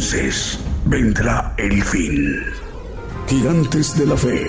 Entonces vendrá el fin. Gigantes de la Fe.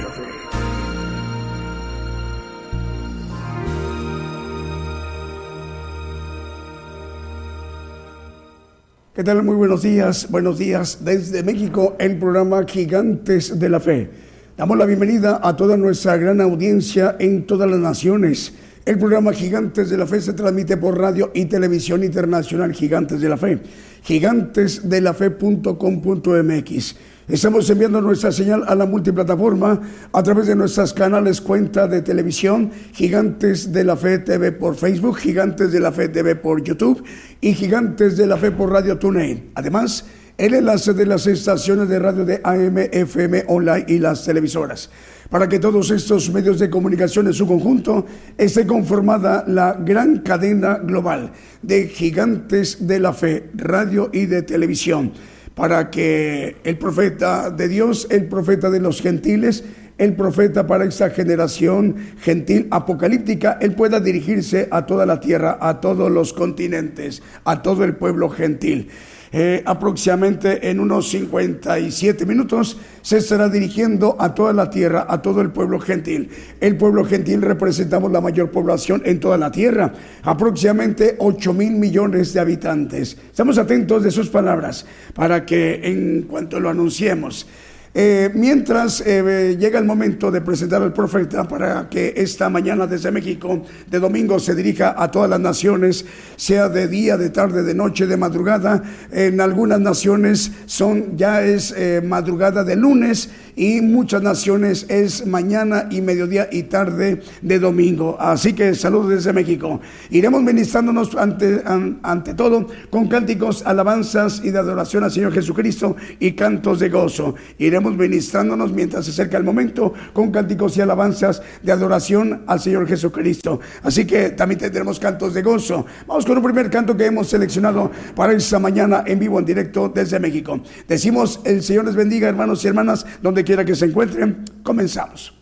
¿Qué tal? Muy buenos días, buenos días desde México, el programa Gigantes de la Fe. Damos la bienvenida a toda nuestra gran audiencia en todas las naciones. El programa Gigantes de la Fe se transmite por radio y televisión internacional Gigantes de la Fe gigantesdelafe.com.mx. Estamos enviando nuestra señal a la multiplataforma a través de nuestras canales cuenta de televisión, Gigantes de la Fe TV por Facebook, Gigantes de la Fe TV por YouTube y Gigantes de la Fe por Radio TuneIn. Además, el enlace de las estaciones de radio de AM, FM, online y las televisoras para que todos estos medios de comunicación en su conjunto esté conformada la gran cadena global de gigantes de la fe, radio y de televisión, para que el profeta de Dios, el profeta de los gentiles, el profeta para esta generación gentil apocalíptica, él pueda dirigirse a toda la tierra, a todos los continentes, a todo el pueblo gentil. Eh, aproximadamente en unos 57 minutos se estará dirigiendo a toda la tierra, a todo el pueblo gentil. El pueblo gentil representamos la mayor población en toda la tierra, aproximadamente 8 mil millones de habitantes. Estamos atentos de sus palabras para que en cuanto lo anunciemos, eh, mientras eh, llega el momento de presentar al profeta para que esta mañana desde México de domingo se dirija a todas las naciones, sea de día, de tarde, de noche, de madrugada. En algunas naciones son ya es eh, madrugada de lunes y muchas naciones es mañana y mediodía y tarde de domingo. Así que saludos desde México. Iremos ministrándonos ante, ante todo con cánticos, alabanzas y de adoración al Señor Jesucristo y cantos de gozo. Iremos ministrándonos mientras se acerca el momento con cánticos y alabanzas de adoración al Señor Jesucristo. Así que también tendremos cantos de gozo. Vamos con un primer canto que hemos seleccionado para esta mañana en vivo, en directo desde México. Decimos, el Señor les bendiga, hermanos y hermanas, donde quiera que se encuentren, comenzamos.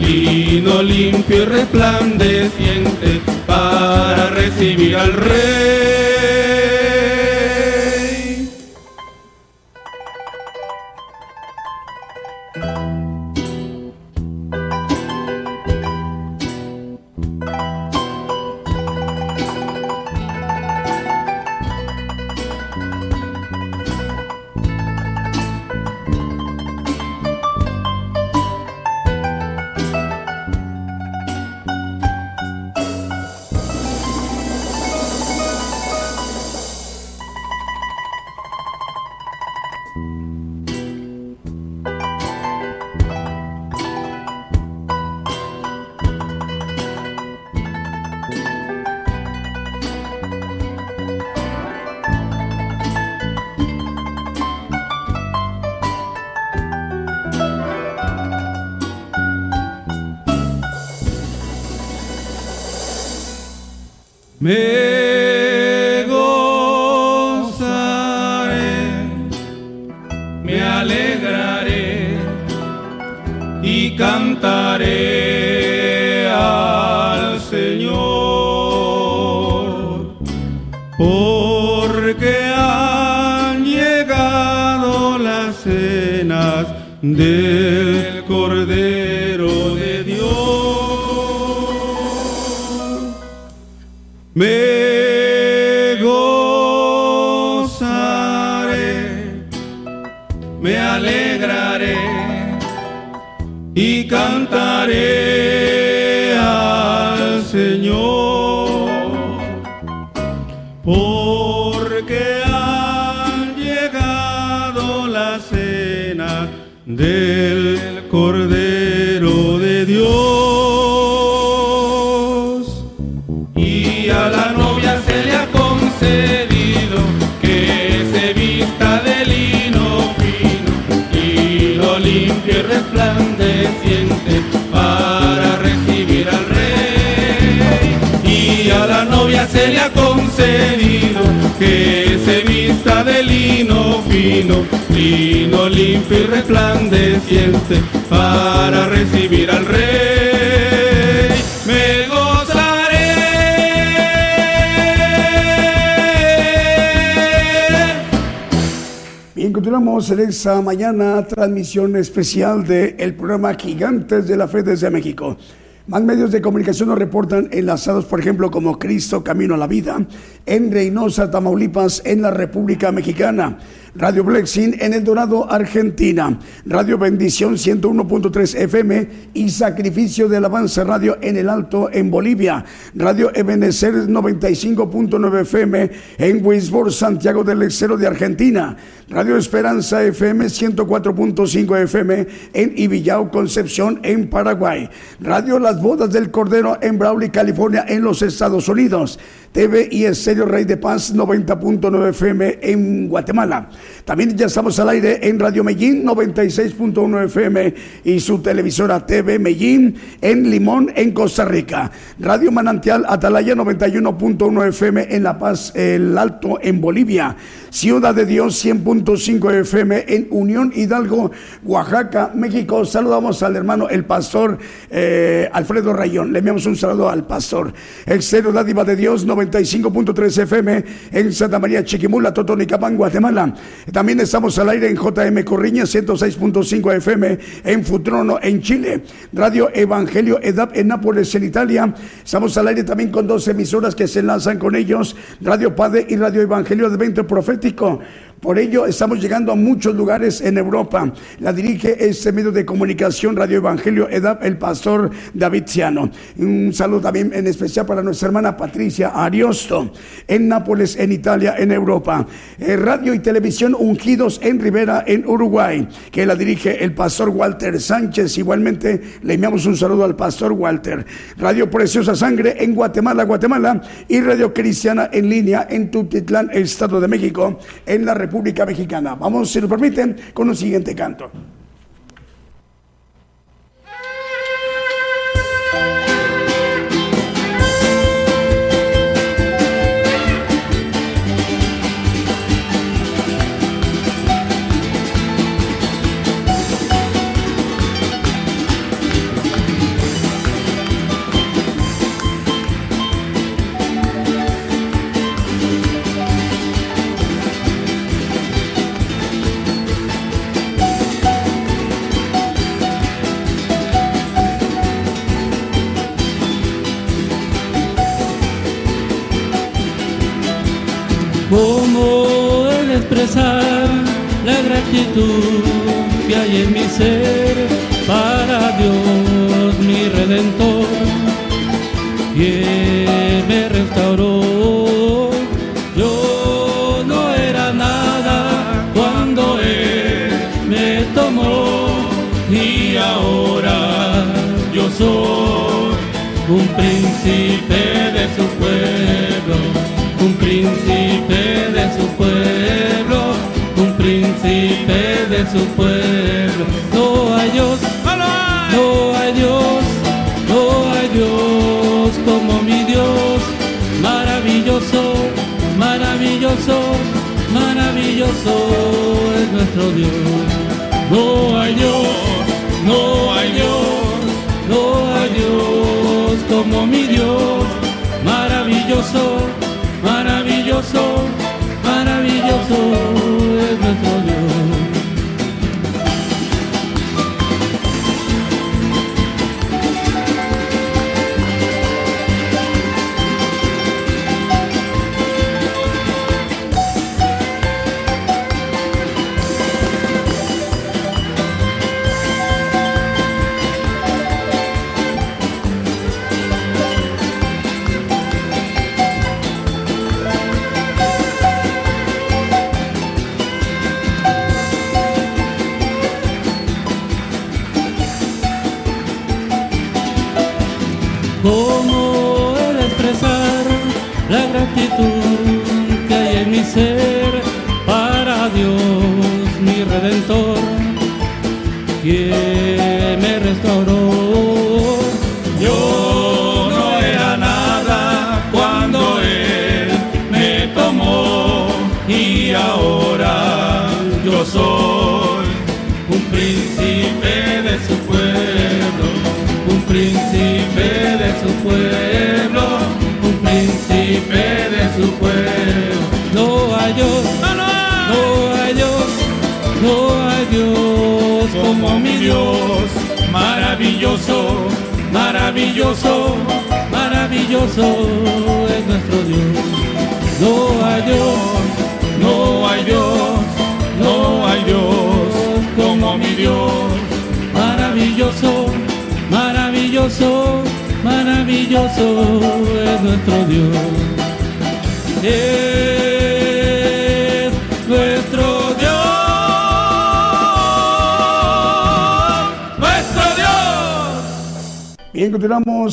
Lino limpio y resplandeciente para recibir al rey. Se le ha concedido que se vista de lino fino, lino limpio y resplandeciente para recibir al rey. Me gozaré. Bien, continuamos en esta mañana transmisión especial del programa Gigantes de la Fe desde México. Más medios de comunicación nos reportan enlazados, por ejemplo, como Cristo Camino a la Vida, en Reynosa, Tamaulipas, en la República Mexicana. Radio Blexing en El Dorado, Argentina. Radio Bendición 101.3 FM y Sacrificio de Alabanza Radio en El Alto, en Bolivia. Radio Ebenecer 95.9 FM en Wisborne, Santiago del Estero de Argentina. Radio Esperanza FM 104.5 FM en Ibillao, Concepción, en Paraguay. Radio Las Bodas del Cordero en Brawley, California, en los Estados Unidos. TV y Estéreo Rey de Paz 90.9 FM en Guatemala. También ya estamos al aire en Radio Medellín 96.1 FM y su televisora TV Medellín en Limón, en Costa Rica. Radio Manantial Atalaya 91.1 FM en La Paz, El Alto, en Bolivia. Ciudad de Dios 100.5 FM en Unión Hidalgo, Oaxaca, México. Saludamos al hermano, el pastor eh, Alfredo Rayón. Le enviamos un saludo al pastor. Exterior Dádiva de Dios 95.3 FM en Santa María Chiquimula, Totonicapán, Guatemala. También estamos al aire en JM Corriña 106.5 FM en Futrono, en Chile. Radio Evangelio EDAP en Nápoles, en Italia. Estamos al aire también con dos emisoras que se enlazan con ellos, Radio Padre y Radio Evangelio 20 Profético. Por ello estamos llegando a muchos lugares en Europa. La dirige este medio de comunicación Radio Evangelio EDAP, el pastor David Ciano. Un saludo también en especial para nuestra hermana Patricia Ariosto, en Nápoles, en Italia, en Europa. Eh, radio y televisión ungidos en Rivera, en Uruguay, que la dirige el pastor Walter Sánchez. Igualmente le enviamos un saludo al pastor Walter. Radio Preciosa Sangre en Guatemala, Guatemala. Y Radio Cristiana en línea en Tutitlán, Estado de México, en la República Mexicana. Vamos, si nos permiten, con un siguiente canto. ¿Cómo he de expresar la gratitud que hay en mi ser para Dios mi redentor? Quien me restauró, yo no era nada cuando Él me tomó y ahora yo soy un príncipe de su pueblo, su pueblo. No hay Dios, no hay Dios, no hay Dios como mi Dios. Maravilloso, maravilloso, maravilloso es nuestro Dios. No hay Dios, no hay Dios, no hay Dios como mi Dios. Maravilloso, maravilloso, maravilloso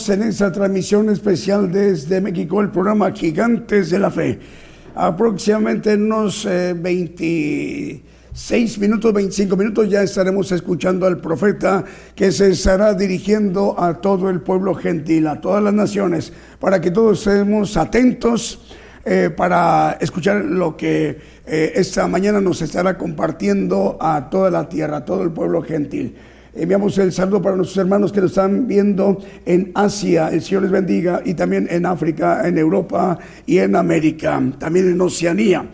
en esta transmisión especial desde México, el programa Gigantes de la Fe. Aproximadamente en unos eh, 26 minutos, 25 minutos ya estaremos escuchando al profeta que se estará dirigiendo a todo el pueblo gentil, a todas las naciones, para que todos estemos atentos eh, para escuchar lo que eh, esta mañana nos estará compartiendo a toda la tierra, a todo el pueblo gentil. Enviamos el saludo para nuestros hermanos que nos están viendo en Asia, el Señor les bendiga, y también en África, en Europa y en América, también en Oceanía.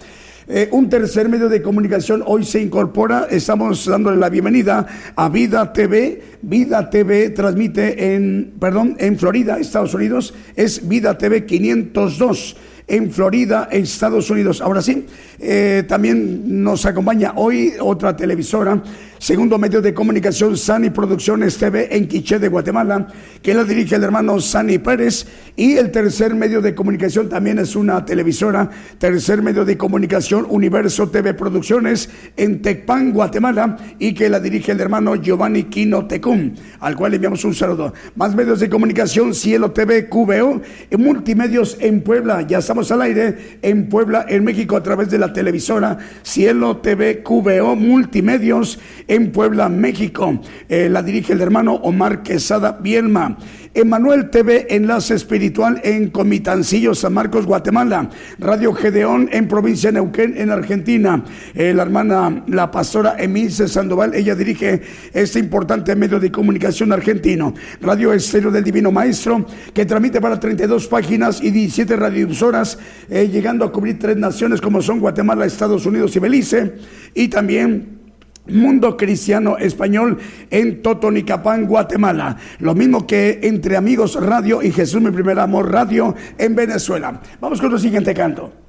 Eh, un tercer medio de comunicación hoy se incorpora, estamos dándole la bienvenida a Vida TV. Vida TV transmite en, perdón, en Florida, Estados Unidos, es Vida TV 502 en Florida, Estados Unidos. Ahora sí, eh, también nos acompaña hoy otra televisora, segundo medio de comunicación, Sani Producciones TV en Quiché de Guatemala, que la dirige el hermano Sani Pérez. Y el tercer medio de comunicación también es una televisora, tercer medio de comunicación, Universo TV Producciones en Tecpan, Guatemala, y que la dirige el hermano Giovanni Quino Tecum, al cual le enviamos un saludo. Más medios de comunicación, Cielo TV QVO, y multimedios en Puebla, ya estamos al aire en Puebla, en México, a través de la televisora Cielo TV QVO Multimedios en Puebla, México. Eh, la dirige el hermano Omar Quesada Bielma. Emanuel TV, Enlace Espiritual en Comitancillo, San Marcos, Guatemala. Radio Gedeón en provincia de Neuquén, en Argentina. Eh, la hermana, la pastora Emilce Sandoval, ella dirige este importante medio de comunicación argentino. Radio Estéreo del Divino Maestro, que transmite para 32 páginas y 17 radioemisoras, eh, llegando a cubrir tres naciones como son Guatemala, Estados Unidos y Belice. Y también Mundo Cristiano Español en Totonicapán, Guatemala. Lo mismo que entre Amigos Radio y Jesús Mi Primer Amor Radio en Venezuela. Vamos con el siguiente canto.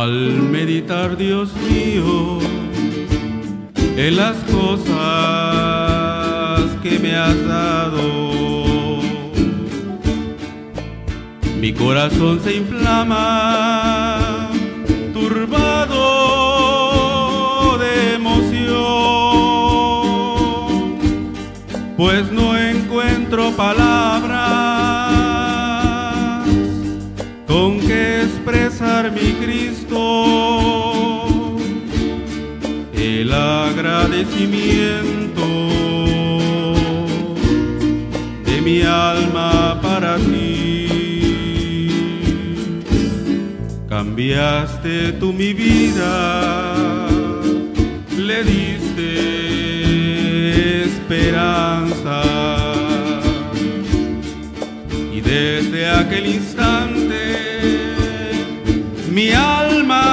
Al meditar, Dios mío, en las cosas que me has dado, mi corazón se inflama, turbado de emoción, pues no encuentro palabras expresar mi el agradecimiento de mi alma para ti. Cambiaste tú mi vida, le diste esperanza. Y desde aquel instante mi alma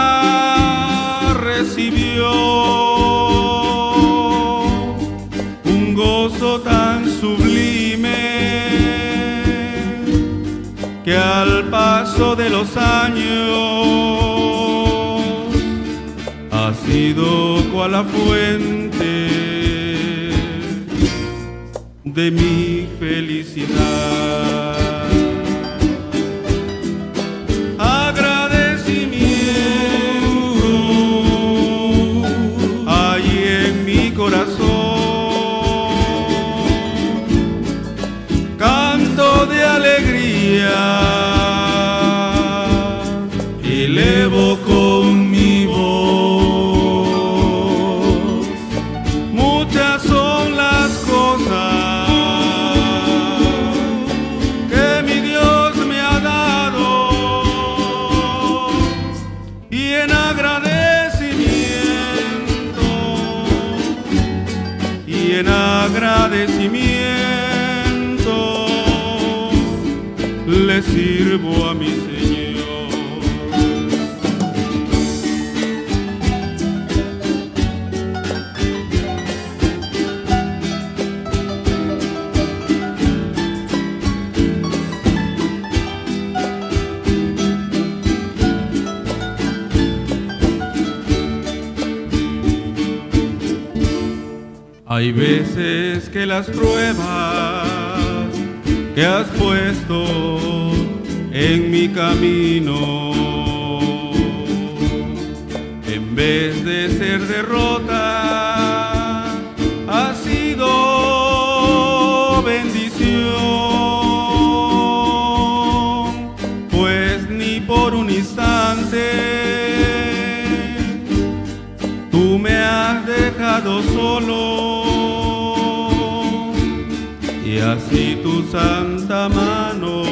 recibió un gozo tan sublime que al paso de los años ha sido cual la fuente de mi felicidad. Alegría. Hay veces que las pruebas que has puesto en mi camino, en vez de ser derrota, tu santa mano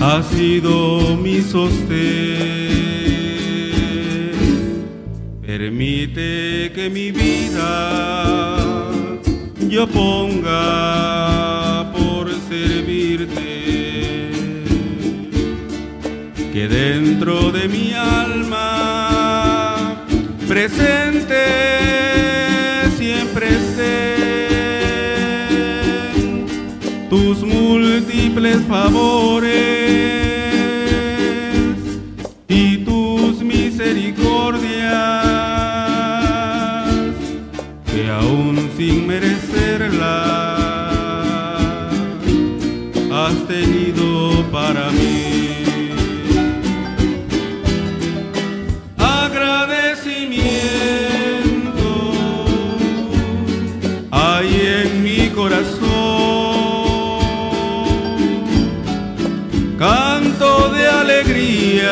ha sido mi sostén. Permite que mi vida yo ponga por servirte que dentro de mi alma presente tus múltiples favores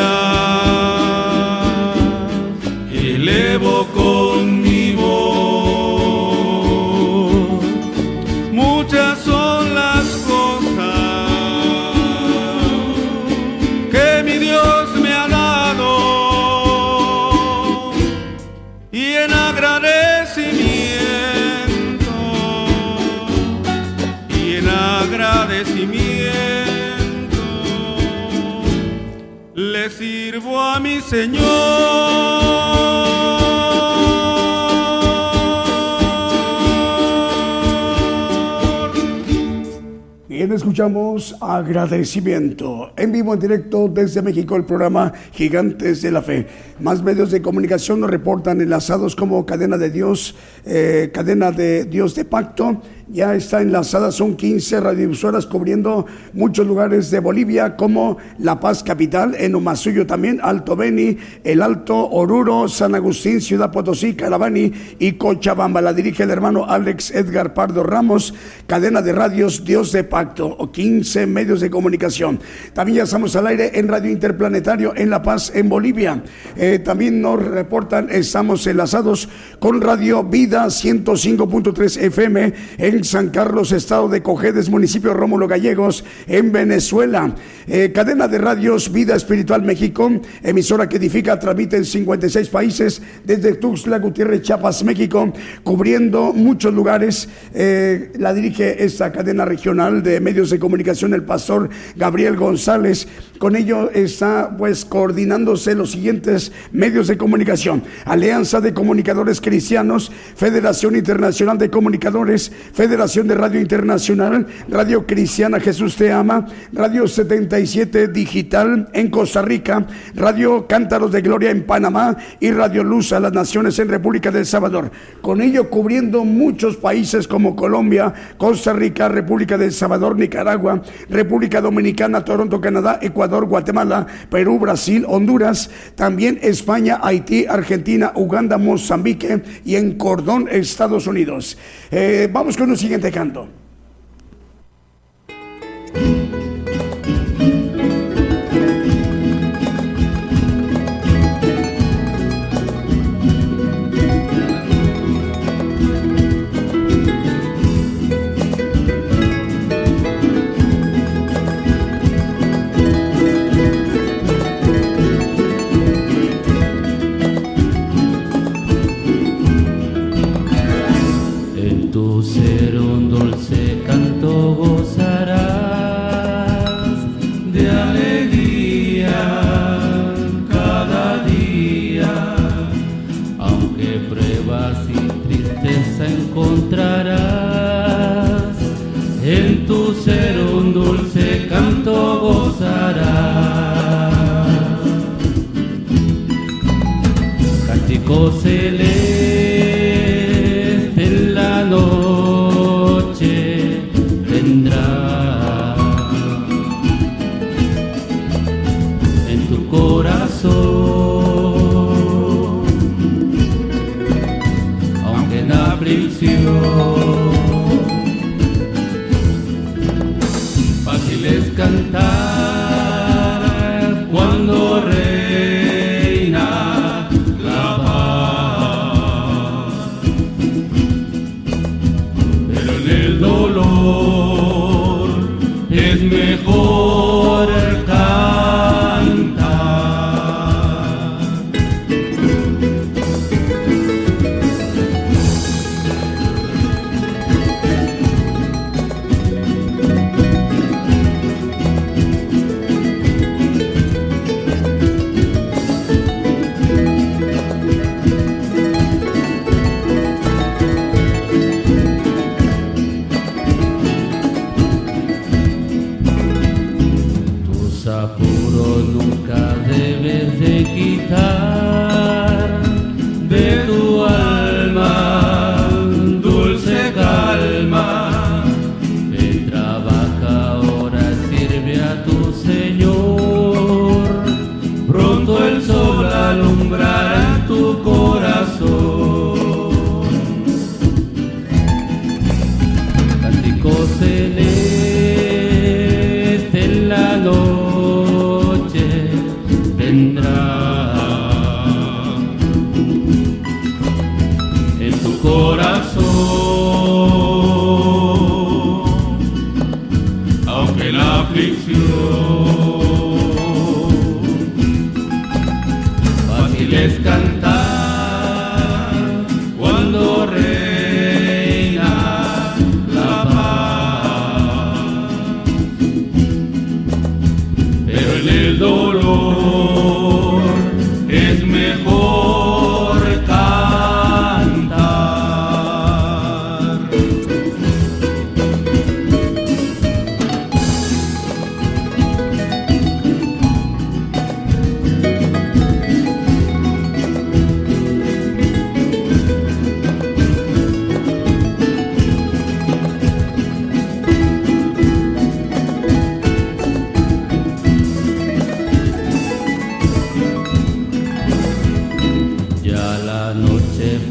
alegría, Señor. Bien, escuchamos agradecimiento. En vivo, en directo desde México, el programa Gigantes de la Fe. Más medios de comunicación nos reportan enlazados como Cadena de Dios, eh, Cadena de Dios de Pacto. Ya está enlazada, son 15 radiodifusoras cubriendo muchos lugares de Bolivia, como La Paz Capital, en Umasuyo también, Alto Beni, El Alto, Oruro, San Agustín, Ciudad Potosí, Carabani y Cochabamba. La dirige el hermano Alex Edgar Pardo Ramos, cadena de radios Dios de Pacto. o 15 medios de comunicación. También ya estamos al aire en Radio Interplanetario en La Paz, en Bolivia. Eh, también nos reportan, estamos enlazados con Radio Vida 105.3 FM en San Carlos, Estado de Cojedes, municipio Rómulo Gallegos, en Venezuela. Eh, cadena de radios Vida Espiritual México, emisora que edifica, transmite en 56 países, desde Tuxtla Gutiérrez, Chiapas, México, cubriendo muchos lugares. Eh, la dirige esta cadena regional de medios de comunicación el pastor Gabriel González. Con ello está pues coordinándose los siguientes medios de comunicación. Alianza de Comunicadores Cristianos, Federación Internacional de Comunicadores, Federación de Radio Internacional, Radio Cristiana Jesús Te Ama, Radio 77 Digital en Costa Rica, Radio Cántaros de Gloria en Panamá y Radio Luz a las Naciones en República del Salvador. Con ello cubriendo muchos países como Colombia, Costa Rica, República del Salvador, Nicaragua, República Dominicana, Toronto, Canadá, Ecuador, Guatemala, Perú, Brasil, Honduras, también España, Haití, Argentina, Uganda, Mozambique y en Cordón, Estados Unidos. Eh, vamos con un siguiente canto.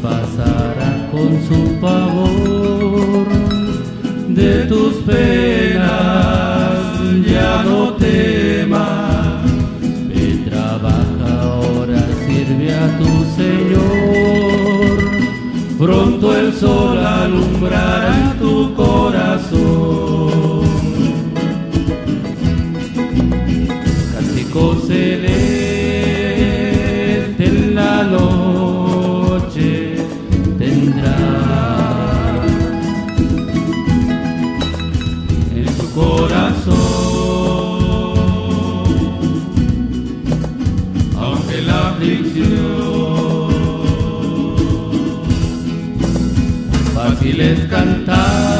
pasará con su pavor de tus penas ya no temas. El trabajo ahora sirve a tu Señor. Pronto el sol alumbrará Fácil es cantar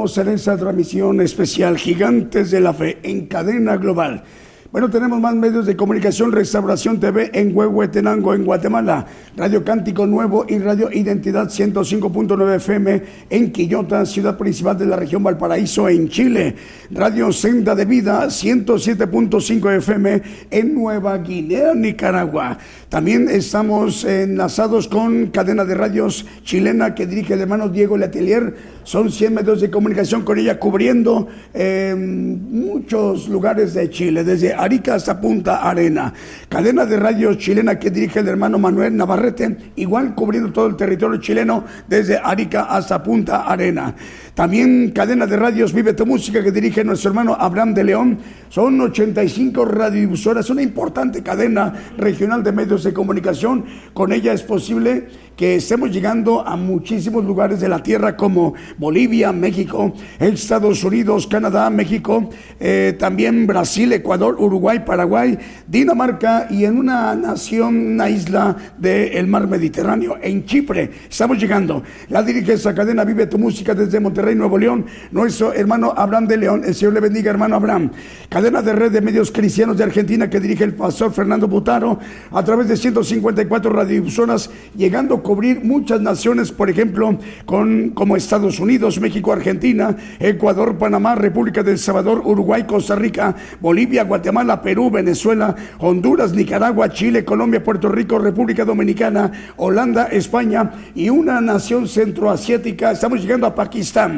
En esta transmisión especial Gigantes de la Fe en cadena global. Bueno, tenemos más medios de comunicación, Restauración TV en Huehuetenango, en Guatemala, Radio Cántico Nuevo y Radio Identidad 105.9 FM en Quillota, ciudad principal de la región Valparaíso, en Chile, Radio Senda de Vida 107.5 FM en Nueva Guinea, Nicaragua. También estamos enlazados con cadena de radios chilena que dirige el hermano Diego Letelier. Son 100 medios de comunicación con ella cubriendo eh, muchos lugares de Chile, desde Arica hasta Punta Arena. Cadena de radios chilena que dirige el hermano Manuel Navarrete, igual cubriendo todo el territorio chileno desde Arica hasta Punta Arena. También cadena de radios Vive tu Música que dirige nuestro hermano Abraham de León. Son 85 radiodifusoras, una importante cadena regional de medios de comunicación. Con ella es posible que estemos llegando a muchísimos lugares de la tierra como Bolivia, México, Estados Unidos, Canadá, México, eh, también Brasil, Ecuador, Uruguay, Paraguay, Dinamarca y en una nación, una isla del mar Mediterráneo, en Chipre. Estamos llegando. La dirige esa cadena Vive tu Música desde Monterrey, Nuevo León. Nuestro hermano Abraham de León. El Señor le bendiga, hermano Abraham. Cadena de red de medios cristianos de Argentina que dirige el pastor Fernando Butaro a través de 154 radiodifusoras, llegando a cubrir muchas naciones, por ejemplo, con, como Estados Unidos, México, Argentina, Ecuador, Panamá, República del Salvador, Uruguay, Costa Rica, Bolivia, Guatemala, Perú, Venezuela, Honduras, Nicaragua, Chile, Colombia, Puerto Rico, República Dominicana, Holanda, España y una nación centroasiática. Estamos llegando a Pakistán.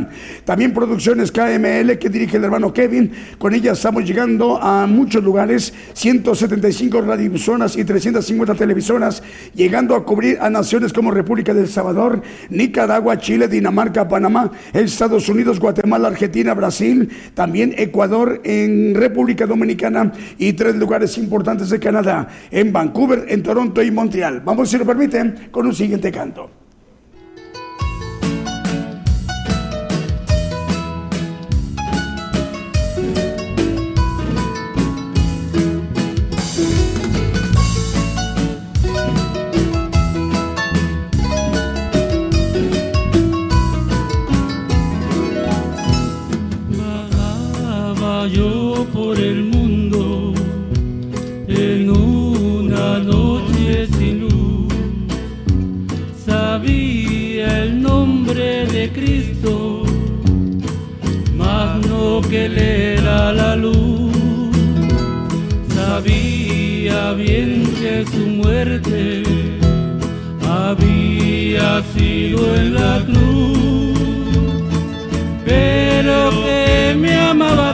También producciones KML que dirige el hermano Kevin. Con ella estamos llegando a muchos lugares, 175 radiodifusoras y 350 televisoras, llegando a cubrir a naciones como República del Salvador, Nicaragua, Chile, Dinamarca, Panamá, Estados Unidos, Guatemala, Argentina, Brasil, también Ecuador, en República Dominicana y tres lugares importantes de Canadá, en Vancouver, en Toronto y Montreal. Vamos, si lo permiten, con un siguiente canto. Yo por el mundo en una noche sin luz. Sabía el nombre de Cristo, mas no que él era la luz. Sabía bien que su muerte había sido en la cruz pero que me amaba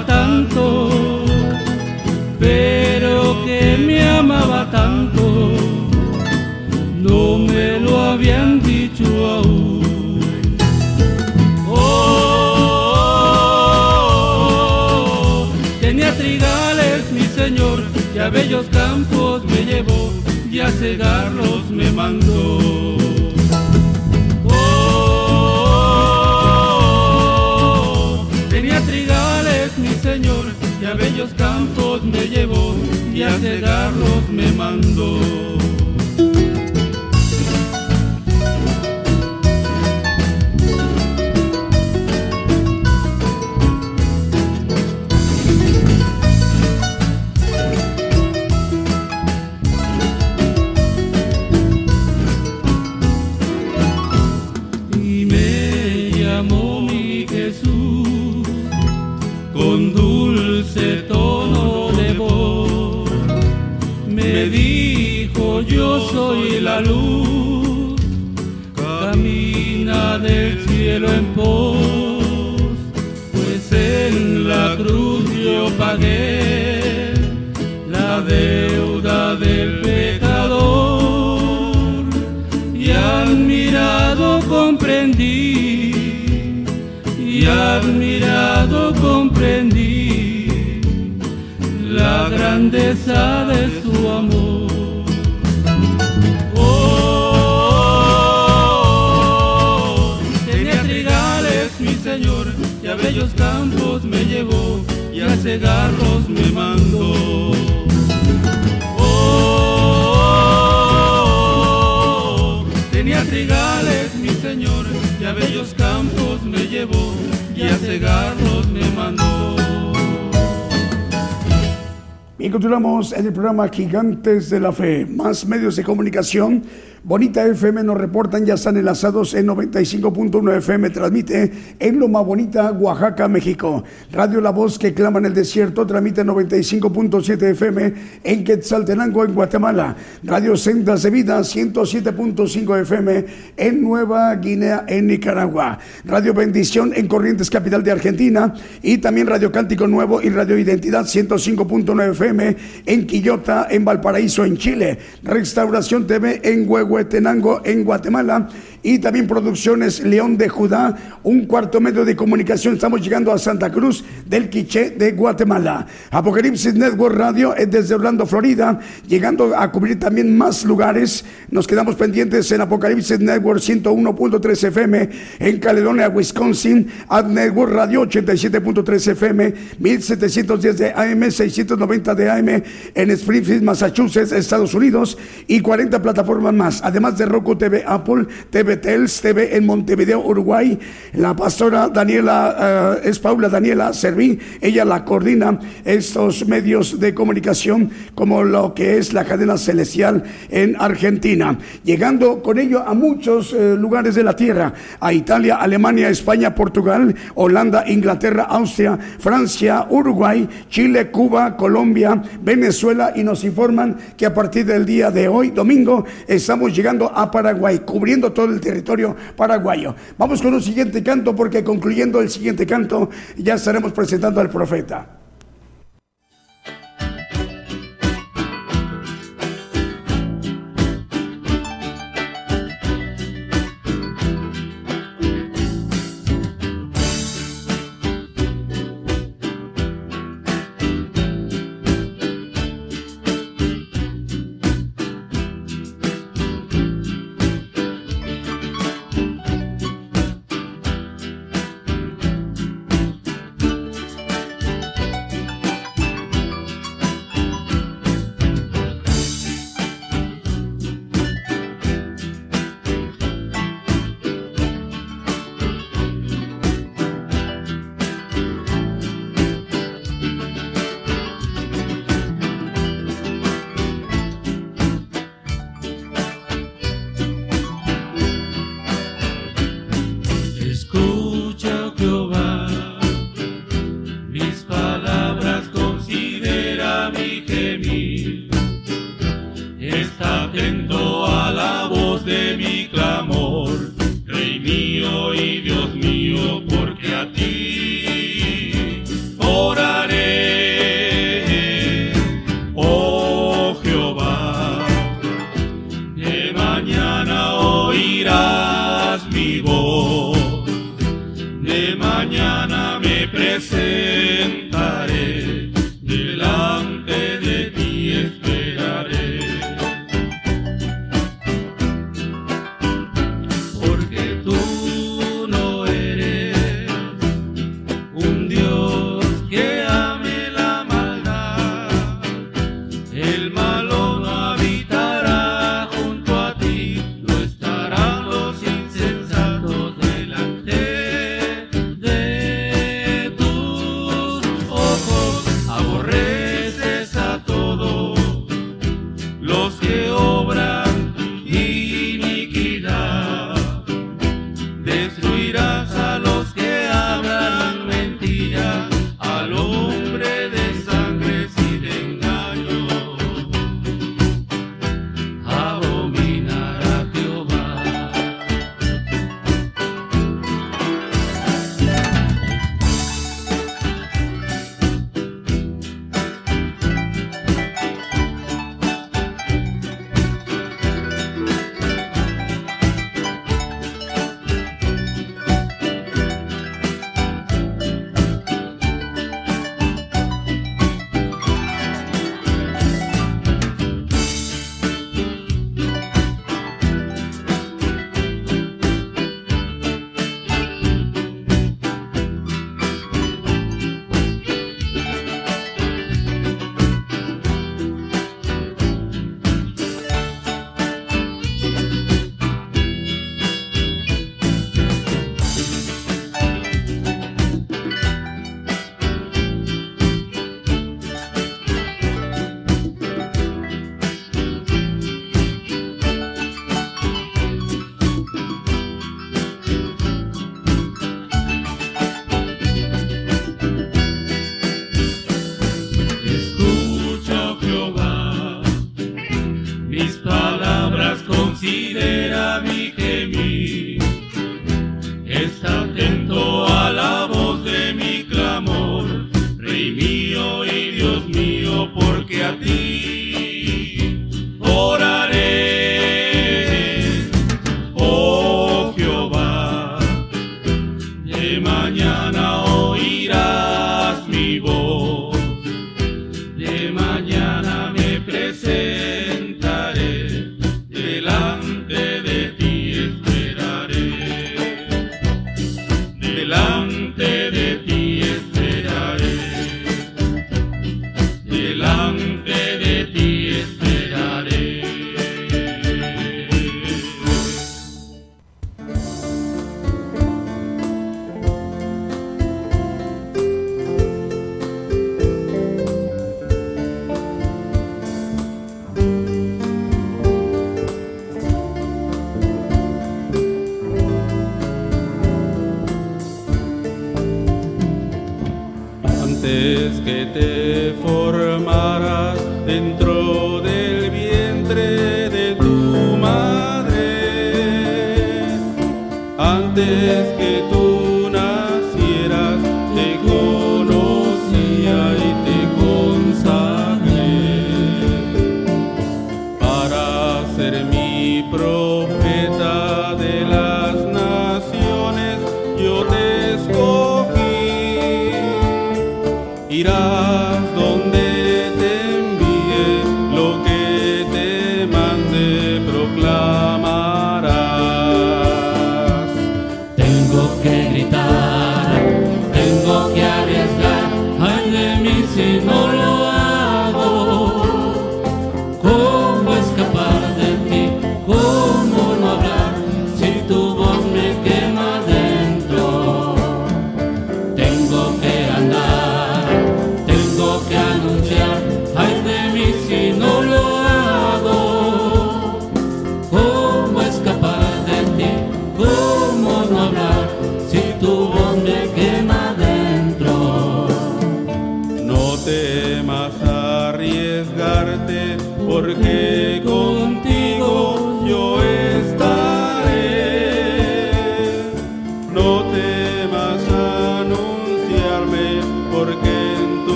pero que me amaba tanto, no me lo habían dicho aún. Oh, Tenía trigales mi señor, y a bellos campos me llevó, y a cegarlos me mandó. Bellos campos me llevó y a cegarlos me mandó. Luz, camina del cielo en pos, pues en la cruz yo pagué la deuda del pecador y admirado comprendí, y admirado comprendí la grandeza de su amor. Bellos campos me llevó y a cegarlos me mandó. Oh, tenía trigales mi señor y a bellos campos me llevó y a cegarlos me mandó. Bien, continuamos en el programa Gigantes de la Fe, más medios de comunicación Bonita FM nos reportan, ya están enlazados en 95.1 FM, transmite en Loma Bonita, Oaxaca, México. Radio La Voz que clama en el desierto, transmite 95.7 FM en Quetzaltenango, en Guatemala. Radio Sendas de Vida, 107.5 FM en Nueva Guinea, en Nicaragua. Radio Bendición en Corrientes, capital de Argentina. Y también Radio Cántico Nuevo y Radio Identidad, 105.9 FM en Quillota, en Valparaíso, en Chile. Restauración TV en Huevo Huetenango en Guatemala y también Producciones León de Judá, un cuarto medio de comunicación. Estamos llegando a Santa Cruz del Quiché de Guatemala. Apocalipsis Network Radio es desde Orlando, Florida, llegando a cubrir también más lugares. Nos quedamos pendientes en Apocalipsis Network 101.3 FM en Caledonia, Wisconsin, Ad Network Radio 87.3 FM, 1710 de AM, 690 de AM en Springfield, Massachusetts, Estados Unidos y 40 plataformas más, además de Roku TV, Apple TV Betels TV en Montevideo, Uruguay. La pastora Daniela, eh, es Paula Daniela Serví, ella la coordina estos medios de comunicación como lo que es la cadena celestial en Argentina, llegando con ello a muchos eh, lugares de la tierra, a Italia, Alemania, España, Portugal, Holanda, Inglaterra, Austria, Francia, Uruguay, Chile, Cuba, Colombia, Venezuela y nos informan que a partir del día de hoy, domingo, estamos llegando a Paraguay, cubriendo todo el territorio paraguayo. Vamos con un siguiente canto porque concluyendo el siguiente canto ya estaremos presentando al profeta.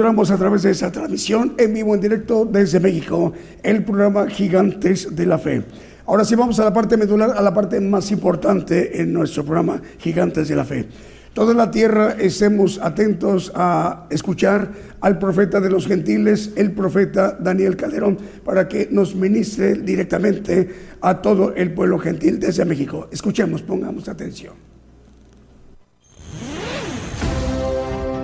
A través de esta transmisión en vivo, en directo desde México, el programa Gigantes de la Fe. Ahora sí vamos a la parte medular, a la parte más importante en nuestro programa Gigantes de la Fe. Toda la tierra estemos atentos a escuchar al profeta de los gentiles, el profeta Daniel Calderón, para que nos ministre directamente a todo el pueblo gentil desde México. Escuchemos, pongamos atención.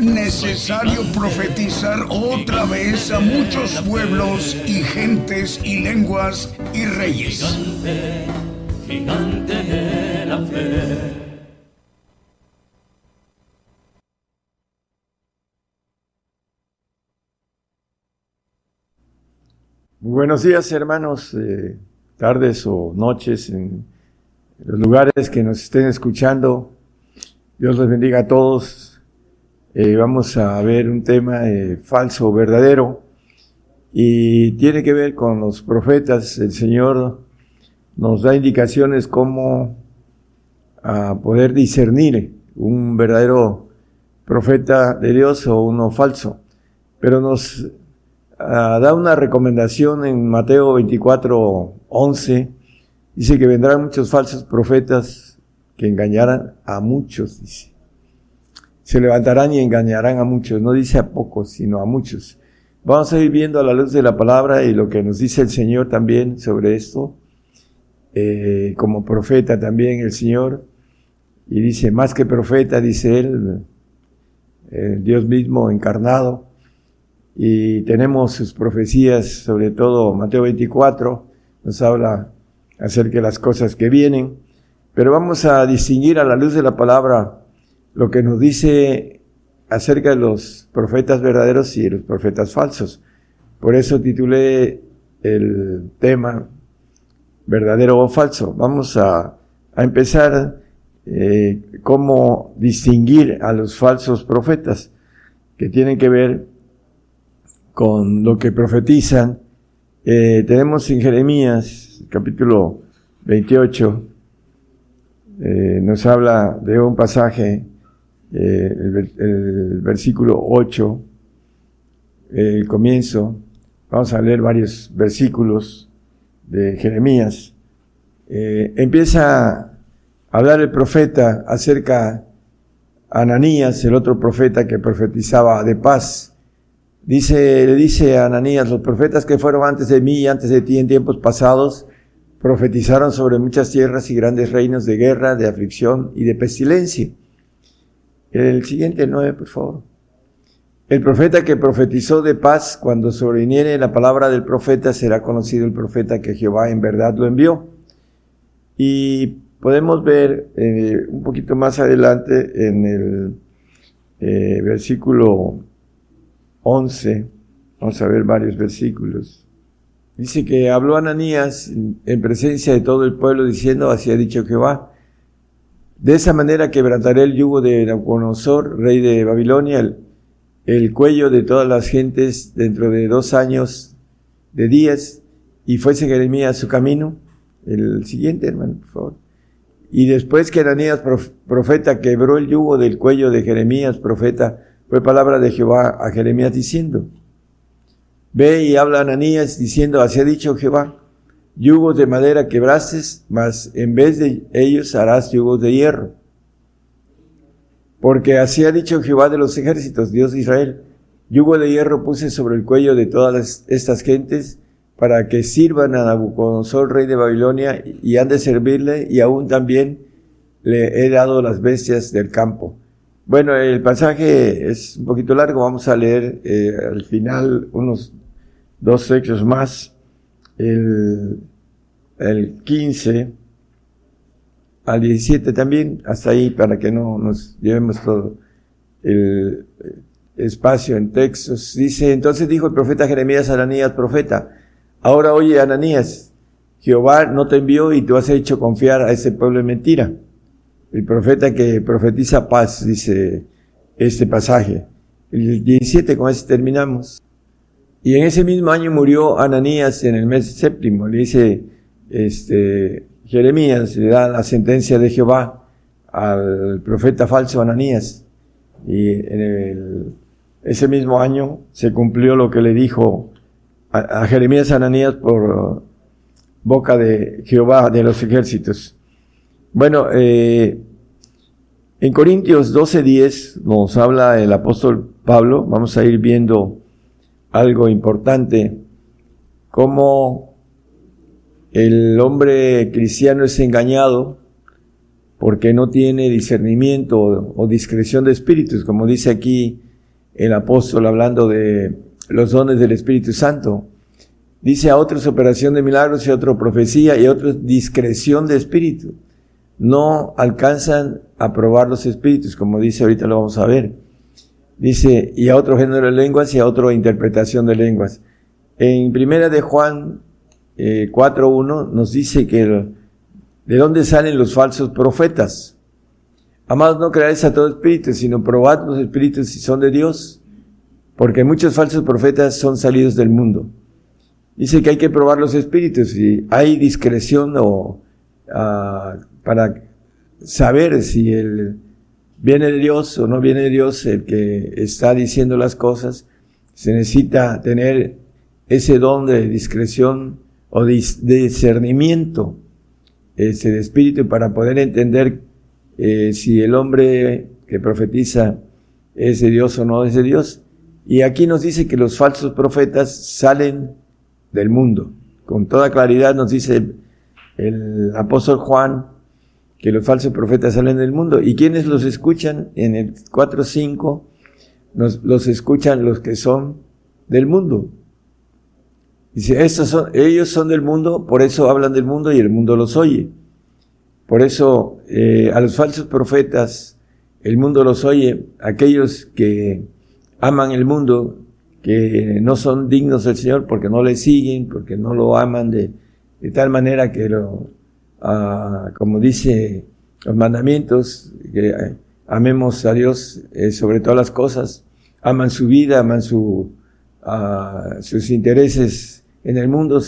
Necesario profetizar otra vez a muchos pueblos y gentes y lenguas y reyes. Gigante, la fe. Buenos días, hermanos, eh, tardes o noches en los lugares que nos estén escuchando. Dios les bendiga a todos. Eh, vamos a ver un tema eh, falso o verdadero y tiene que ver con los profetas. El Señor nos da indicaciones cómo a poder discernir un verdadero profeta de Dios o uno falso. Pero nos da una recomendación en Mateo 24, 11. Dice que vendrán muchos falsos profetas que engañarán a muchos, dice. Se levantarán y engañarán a muchos. No dice a pocos, sino a muchos. Vamos a ir viendo a la luz de la palabra y lo que nos dice el Señor también sobre esto. Eh, como profeta también el Señor. Y dice, más que profeta, dice él, eh, Dios mismo encarnado. Y tenemos sus profecías, sobre todo Mateo 24, nos habla acerca de las cosas que vienen. Pero vamos a distinguir a la luz de la palabra lo que nos dice acerca de los profetas verdaderos y los profetas falsos. Por eso titulé el tema verdadero o falso. Vamos a, a empezar eh, cómo distinguir a los falsos profetas, que tienen que ver con lo que profetizan. Eh, tenemos en Jeremías, capítulo 28, eh, nos habla de un pasaje, eh, el, versículo 8, el comienzo. Vamos a leer varios versículos de Jeremías. empieza a hablar el profeta acerca a Ananías, el otro profeta que profetizaba de paz. Dice, le dice a Ananías, los profetas que fueron antes de mí y antes de ti en tiempos pasados, profetizaron sobre muchas tierras y grandes reinos de guerra, de aflicción y de pestilencia. El siguiente, el 9, por favor. El profeta que profetizó de paz, cuando sobreviniere la palabra del profeta, será conocido el profeta que Jehová en verdad lo envió. Y podemos ver eh, un poquito más adelante en el eh, versículo 11, vamos a ver varios versículos. Dice que habló Ananías en presencia de todo el pueblo diciendo, así ha dicho Jehová, de esa manera quebrantaré el yugo de Nabucodonosor, rey de Babilonia, el, el cuello de todas las gentes dentro de dos años de días, y fuese Jeremías su camino. El siguiente, hermano, por favor. Y después que Ananías, profeta, quebró el yugo del cuello de Jeremías, profeta, fue palabra de Jehová a Jeremías diciendo, Ve y habla Ananías diciendo, así ha dicho Jehová, yugos de madera quebrases, mas en vez de ellos harás yugos de hierro. Porque así ha dicho Jehová de los ejércitos, Dios de Israel, yugo de hierro puse sobre el cuello de todas estas gentes, para que sirvan a Nabucodonosor, rey de Babilonia, y han de servirle, y aún también le he dado las bestias del campo. Bueno, el pasaje es un poquito largo, vamos a leer eh, al final unos dos textos más, el, el 15 al 17 también, hasta ahí para que no nos llevemos todo el espacio en textos. Dice, entonces dijo el profeta Jeremías a Ananías, profeta, ahora oye Ananías, Jehová no te envió y tú has hecho confiar a ese pueblo en mentira. El profeta que profetiza paz, dice este pasaje. El 17, con ese terminamos. Y en ese mismo año murió Ananías en el mes séptimo. Le dice, este, Jeremías, le da la sentencia de Jehová al profeta falso Ananías. Y en el, ese mismo año se cumplió lo que le dijo a, a Jeremías Ananías por boca de Jehová de los ejércitos. Bueno, eh, en Corintios 12:10 nos habla el apóstol Pablo, vamos a ir viendo algo importante, cómo el hombre cristiano es engañado porque no tiene discernimiento o discreción de espíritus, como dice aquí el apóstol hablando de los dones del Espíritu Santo. Dice a otros operación de milagros y a otro profecía y a otros discreción de espíritu. No alcanzan a probar los espíritus, como dice ahorita lo vamos a ver. Dice, y a otro género de lenguas y a otra interpretación de lenguas. En primera de Juan eh, 4.1 nos dice que de dónde salen los falsos profetas. Amados, no creáis a todo espíritu, sino probad los espíritus si son de Dios, porque muchos falsos profetas son salidos del mundo. Dice que hay que probar los espíritus y hay discreción o uh, para saber si el viene de Dios o no viene de Dios el que está diciendo las cosas. Se necesita tener ese don de discreción o discernimiento ese de espíritu para poder entender eh, si el hombre que profetiza es de Dios o no es de Dios. Y aquí nos dice que los falsos profetas salen del mundo. Con toda claridad nos dice el apóstol Juan que los falsos profetas salen del mundo. ¿Y quienes los escuchan? En el 4.5 nos, los escuchan los que son del mundo. Dice, estos son, ellos son del mundo, por eso hablan del mundo y el mundo los oye. Por eso eh, a los falsos profetas el mundo los oye, aquellos que aman el mundo que no son dignos del Señor porque no le siguen, porque no lo aman de, de tal manera que lo, como dice los mandamientos, que eh, amemos a Dios eh, sobre todas las cosas, aman su vida, aman su, sus intereses en el mundo,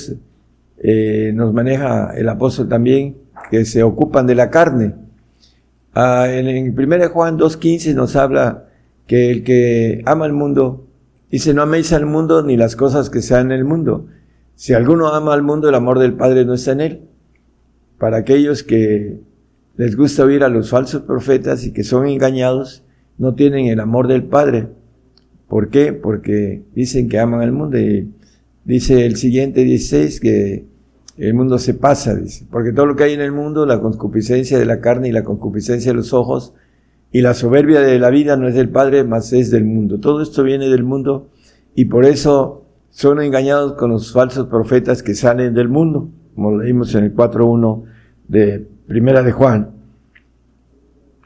eh, nos maneja el apóstol también, que se ocupan de la carne. Uh, en, en 1 Juan 2.15 nos habla que el que ama el mundo Dice, no améis al mundo ni las cosas que sean en el mundo. Si alguno ama al mundo, el amor del Padre no está en él. Para aquellos que les gusta oír a los falsos profetas y que son engañados, no tienen el amor del Padre. ¿Por qué? Porque dicen que aman al mundo. Y dice el siguiente 16 que el mundo se pasa, dice. Porque todo lo que hay en el mundo, la concupiscencia de la carne y la concupiscencia de los ojos, y la soberbia de la vida no es del Padre, mas es del mundo. Todo esto viene del mundo y por eso son engañados con los falsos profetas que salen del mundo, como leímos en el 4.1 de Primera de Juan.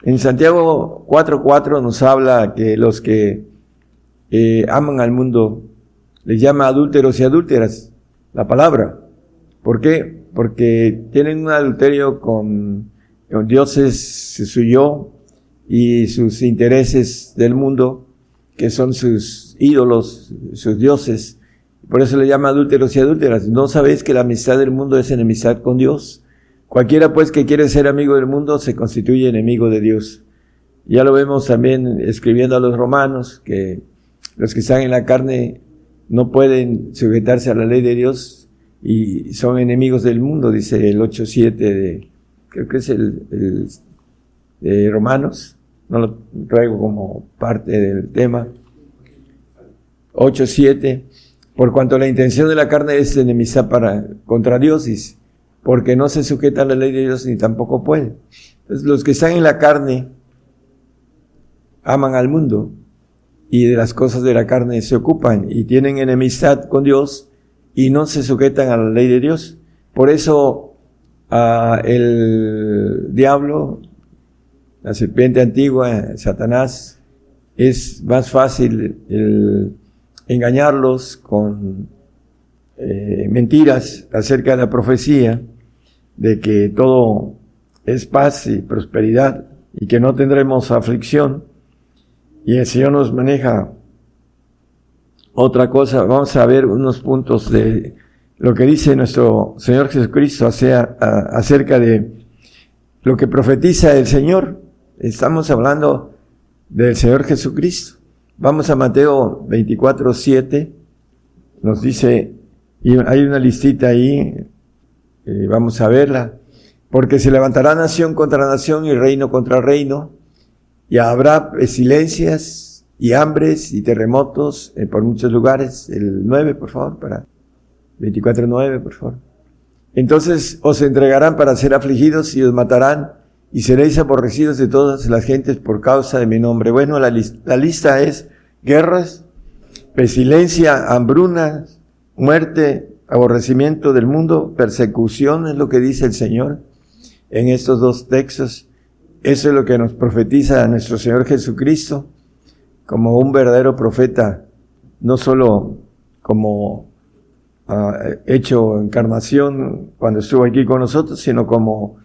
En Santiago 4.4 nos habla que los que eh, aman al mundo les llama adúlteros y adúlteras, la palabra. ¿Por qué? Porque tienen un adulterio con, con dioses, su yo, y sus intereses del mundo, que son sus ídolos, sus dioses. Por eso le llama adúlteros y adúlteras. ¿No sabéis que la amistad del mundo es enemistad con Dios? Cualquiera pues que quiere ser amigo del mundo se constituye enemigo de Dios. Ya lo vemos también escribiendo a los romanos, que los que están en la carne no pueden sujetarse a la ley de Dios y son enemigos del mundo, dice el 8.7 de, creo que es el, el de Romanos no lo traigo como parte del tema. 8.7, por cuanto la intención de la carne es enemistad para, contra Dios, porque no se sujeta a la ley de Dios ni tampoco puede. Entonces, los que están en la carne aman al mundo y de las cosas de la carne se ocupan y tienen enemistad con Dios y no se sujetan a la ley de Dios. Por eso uh, el diablo la serpiente antigua, Satanás, es más fácil engañarlos con eh, mentiras acerca de la profecía de que todo es paz y prosperidad y que no tendremos aflicción. Y el Señor nos maneja otra cosa. Vamos a ver unos puntos de lo que dice nuestro Señor Jesucristo acerca de lo que profetiza el Señor. Estamos hablando del Señor Jesucristo. Vamos a Mateo 24, 7. Nos dice Y hay una listita ahí, eh, vamos a verla. Porque se levantará nación contra nación y reino contra reino, y habrá silencias y hambres y terremotos eh, por muchos lugares. El 9, por favor, para 24.9, por favor. Entonces os entregarán para ser afligidos y os matarán y seréis aborrecidos de todas las gentes por causa de mi nombre. Bueno, la, la lista es guerras, pestilencia, hambruna, muerte, aborrecimiento del mundo, persecución, es lo que dice el Señor en estos dos textos. Eso es lo que nos profetiza nuestro Señor Jesucristo como un verdadero profeta, no solo como uh, hecho encarnación cuando estuvo aquí con nosotros, sino como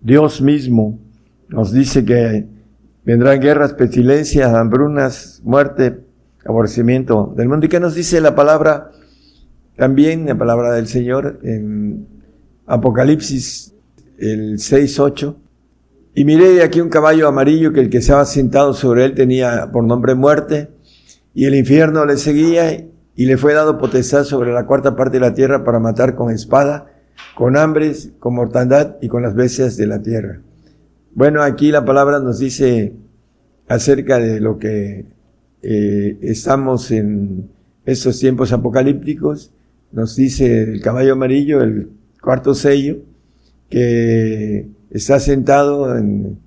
Dios mismo nos dice que vendrán guerras, pestilencias, hambrunas, muerte, aborrecimiento del mundo. ¿Y qué nos dice la palabra? También la palabra del Señor en Apocalipsis el 6.8. Y miré aquí un caballo amarillo que el que estaba sentado sobre él tenía por nombre muerte, y el infierno le seguía, y le fue dado potestad sobre la cuarta parte de la tierra para matar con espada, con hambres, con mortandad y con las bestias de la tierra. Bueno, aquí la palabra nos dice acerca de lo que eh, estamos en estos tiempos apocalípticos, nos dice el caballo amarillo, el cuarto sello, que está sentado en,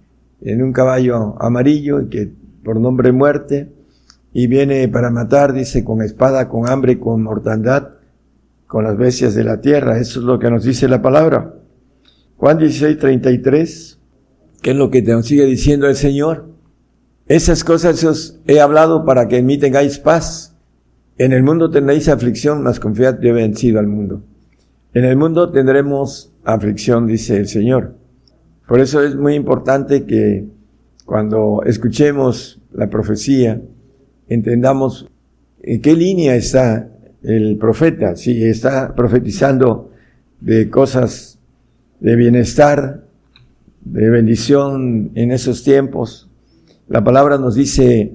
un caballo amarillo y que por nombre muerte y viene para matar, dice, con espada, con hambre, con mortandad, con las bestias de la tierra. Eso es lo que nos dice la palabra. Juan 16, 33, que es lo que te sigue diciendo el Señor. Esas cosas os he hablado para que en mí tengáis paz. En el mundo tendréis aflicción, mas confiad, yo he vencido al mundo. En el mundo tendremos aflicción, dice el Señor. Por eso es muy importante que cuando escuchemos la profecía, entendamos en qué línea está el profeta, si está profetizando de cosas de bienestar, de bendición en esos tiempos. La palabra nos dice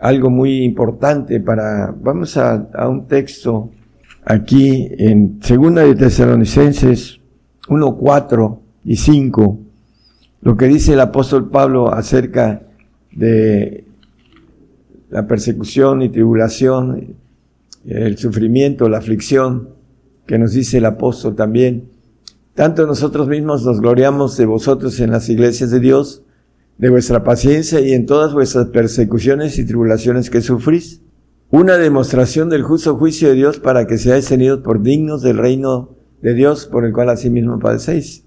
algo muy importante para, vamos a, a un texto aquí en Segunda de Tesalonicenses 1, 4 y 5, lo que dice el apóstol Pablo acerca de la persecución y tribulación, el sufrimiento, la aflicción, que nos dice el apóstol también. Tanto nosotros mismos nos gloriamos de vosotros en las iglesias de Dios, de vuestra paciencia y en todas vuestras persecuciones y tribulaciones que sufrís una demostración del justo juicio de Dios para que seáis tenidos por dignos del reino de Dios por el cual asimismo padecéis.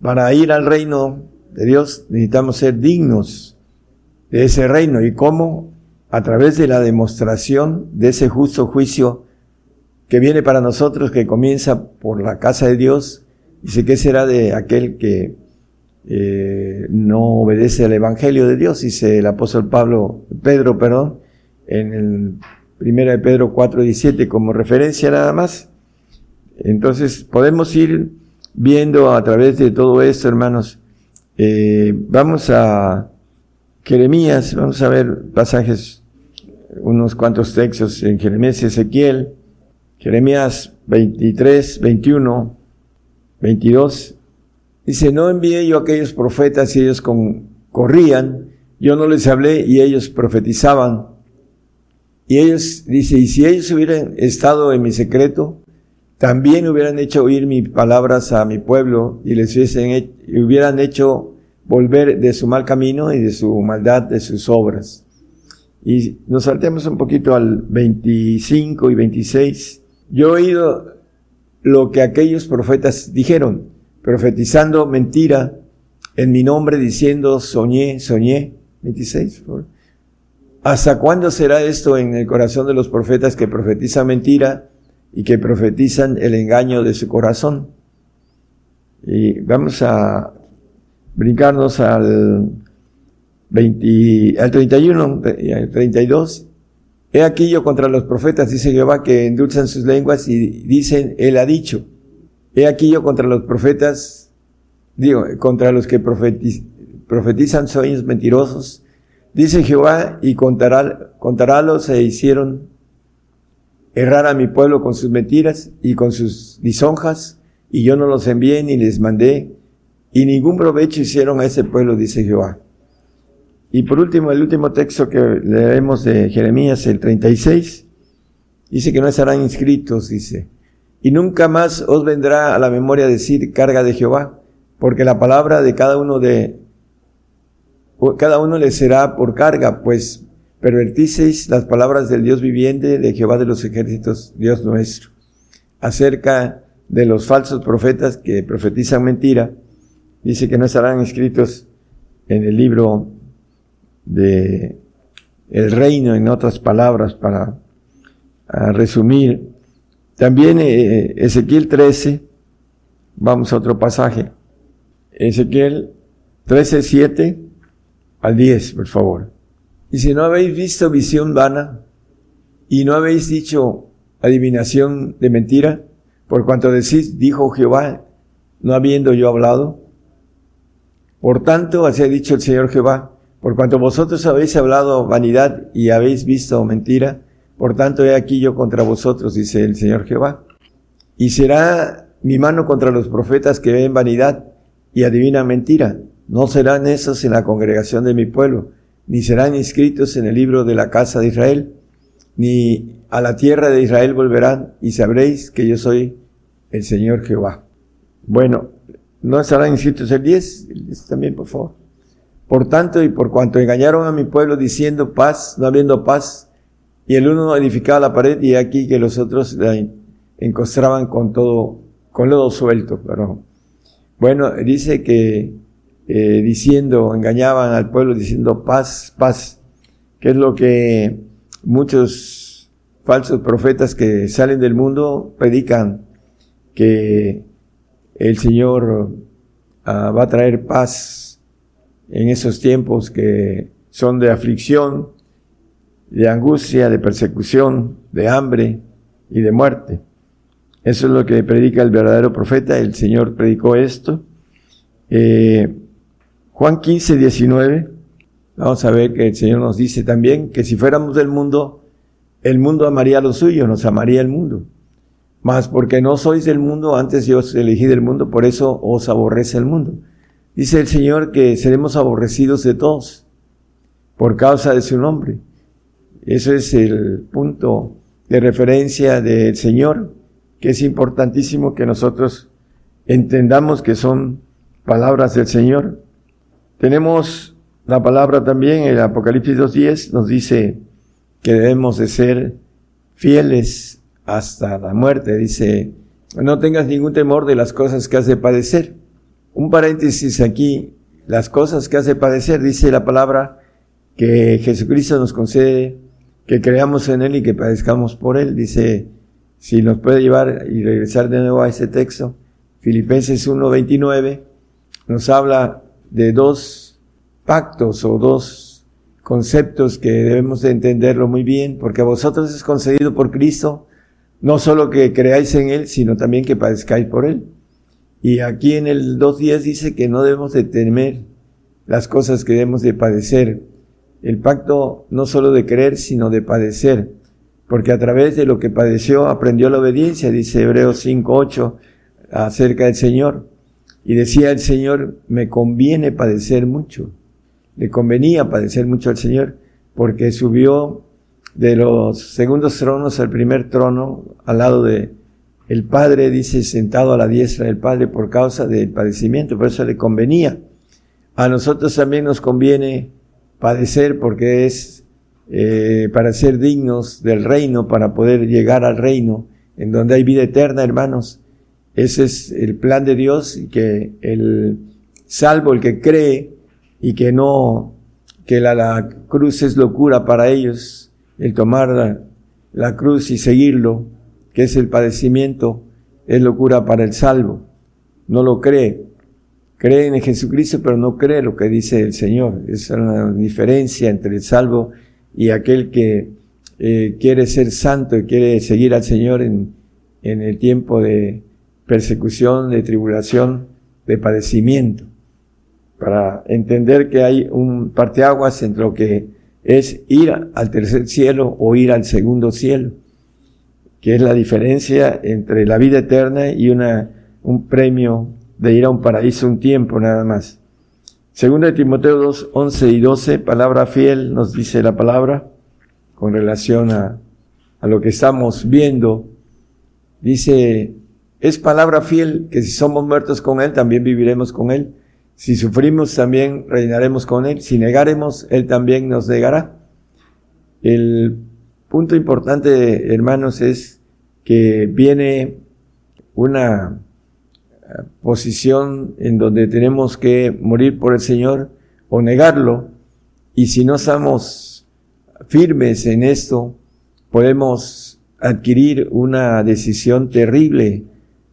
Para ir al reino de Dios necesitamos ser dignos de ese reino. ¿Y cómo? A través de la demostración de ese justo juicio que viene para nosotros, que comienza por la casa de Dios. Dice, ¿qué será de aquel que eh, no obedece al Evangelio de Dios? Dice el apóstol Pablo, Pedro, perdón, en el primera de Pedro 4.17 como referencia nada más. Entonces podemos ir viendo a través de todo esto, hermanos. Eh, vamos a Jeremías, vamos a ver pasajes, unos cuantos textos en Jeremías y Ezequiel. Jeremías 23, 21, 22. Dice, no envié yo a aquellos profetas y ellos con, corrían, yo no les hablé y ellos profetizaban. Y ellos, dice, y si ellos hubieran estado en mi secreto, también hubieran hecho oír mis palabras a mi pueblo y les hubiesen, hubieran hecho volver de su mal camino y de su maldad, de sus obras. Y nos saltemos un poquito al 25 y 26. Yo he oído lo que aquellos profetas dijeron, profetizando mentira en mi nombre, diciendo soñé, soñé. 26, por ¿Hasta cuándo será esto en el corazón de los profetas que profetizan mentira y que profetizan el engaño de su corazón? Y vamos a brincarnos al 20, al 31 y al 32. He aquí yo contra los profetas, dice Jehová, que endulzan sus lenguas y dicen, Él ha dicho. He aquí yo contra los profetas, digo, contra los que profetizan sueños mentirosos, Dice Jehová, y contará, contarálos se hicieron errar a mi pueblo con sus mentiras y con sus lisonjas, y yo no los envié ni les mandé, y ningún provecho hicieron a ese pueblo, dice Jehová. Y por último, el último texto que leemos de Jeremías, el 36, dice que no estarán inscritos, dice, y nunca más os vendrá a la memoria decir carga de Jehová, porque la palabra de cada uno de cada uno le será por carga, pues pervertiseis las palabras del Dios viviente, de Jehová de los ejércitos, Dios nuestro, acerca de los falsos profetas que profetizan mentira, dice que no estarán escritos en el libro de el reino, en otras palabras, para resumir. También eh, Ezequiel 13, vamos a otro pasaje. Ezequiel 13, 7 al 10, por favor. Y si no habéis visto visión vana y no habéis dicho adivinación de mentira, por cuanto decís, dijo Jehová, no habiendo yo hablado. Por tanto, así ha dicho el Señor Jehová, por cuanto vosotros habéis hablado vanidad y habéis visto mentira, por tanto he aquí yo contra vosotros, dice el Señor Jehová. Y será mi mano contra los profetas que ven vanidad y adivinan mentira, no serán esos en la congregación de mi pueblo, ni serán inscritos en el libro de la casa de Israel, ni a la tierra de Israel volverán, y sabréis que yo soy el Señor Jehová. Bueno, no estarán inscritos el 10, el 10 también, por favor. Por tanto, y por cuanto engañaron a mi pueblo diciendo paz, no habiendo paz, y el uno edificaba la pared, y aquí que los otros la encostraban con todo, con lodo suelto, pero bueno, dice que eh, diciendo, engañaban al pueblo diciendo paz, paz, que es lo que muchos falsos profetas que salen del mundo predican, que el Señor ah, va a traer paz en esos tiempos que son de aflicción, de angustia, de persecución, de hambre y de muerte. Eso es lo que predica el verdadero profeta. El Señor predicó esto. Eh, Juan 15, 19, vamos a ver que el Señor nos dice también que si fuéramos del mundo, el mundo amaría lo suyo, nos amaría el mundo. Mas porque no sois del mundo, antes yo os elegí del mundo, por eso os aborrece el mundo. Dice el Señor que seremos aborrecidos de todos por causa de su nombre. Ese es el punto de referencia del Señor, que es importantísimo que nosotros entendamos que son palabras del Señor. Tenemos la palabra también, el Apocalipsis 2.10 nos dice que debemos de ser fieles hasta la muerte. Dice, no tengas ningún temor de las cosas que has de padecer. Un paréntesis aquí, las cosas que has de padecer, dice la palabra que Jesucristo nos concede que creamos en Él y que padezcamos por Él. Dice, si nos puede llevar y regresar de nuevo a ese texto, Filipenses 1.29 nos habla de dos pactos o dos conceptos que debemos de entenderlo muy bien, porque a vosotros es concedido por Cristo no solo que creáis en Él, sino también que padezcáis por Él. Y aquí en el 2.10 dice que no debemos de temer las cosas que debemos de padecer. El pacto no solo de creer, sino de padecer, porque a través de lo que padeció aprendió la obediencia, dice Hebreos 5.8 acerca del Señor. Y decía el Señor, me conviene padecer mucho. Le convenía padecer mucho al Señor porque subió de los segundos tronos al primer trono al lado de el Padre, dice, sentado a la diestra del Padre por causa del padecimiento, por eso le convenía. A nosotros también nos conviene padecer porque es eh, para ser dignos del reino, para poder llegar al reino en donde hay vida eterna, hermanos. Ese es el plan de Dios y que el salvo, el que cree y que no, que la, cruz es locura para ellos, el tomar la, la cruz y seguirlo, que es el padecimiento, es locura para el salvo. No lo cree. Cree en Jesucristo, pero no cree lo que dice el Señor. Es una diferencia entre el salvo y aquel que eh, quiere ser santo y quiere seguir al Señor en, en el tiempo de, persecución, de tribulación, de padecimiento, para entender que hay un parteaguas entre lo que es ir al tercer cielo o ir al segundo cielo. que es la diferencia entre la vida eterna y una, un premio de ir a un paraíso un tiempo nada más. Segunda de Timoteo 2, 11 y 12, palabra fiel, nos dice la palabra, con relación a, a lo que estamos viendo. Dice, es palabra fiel que si somos muertos con Él, también viviremos con Él. Si sufrimos, también reinaremos con Él. Si negaremos, Él también nos negará. El punto importante, hermanos, es que viene una posición en donde tenemos que morir por el Señor o negarlo. Y si no estamos firmes en esto, podemos adquirir una decisión terrible,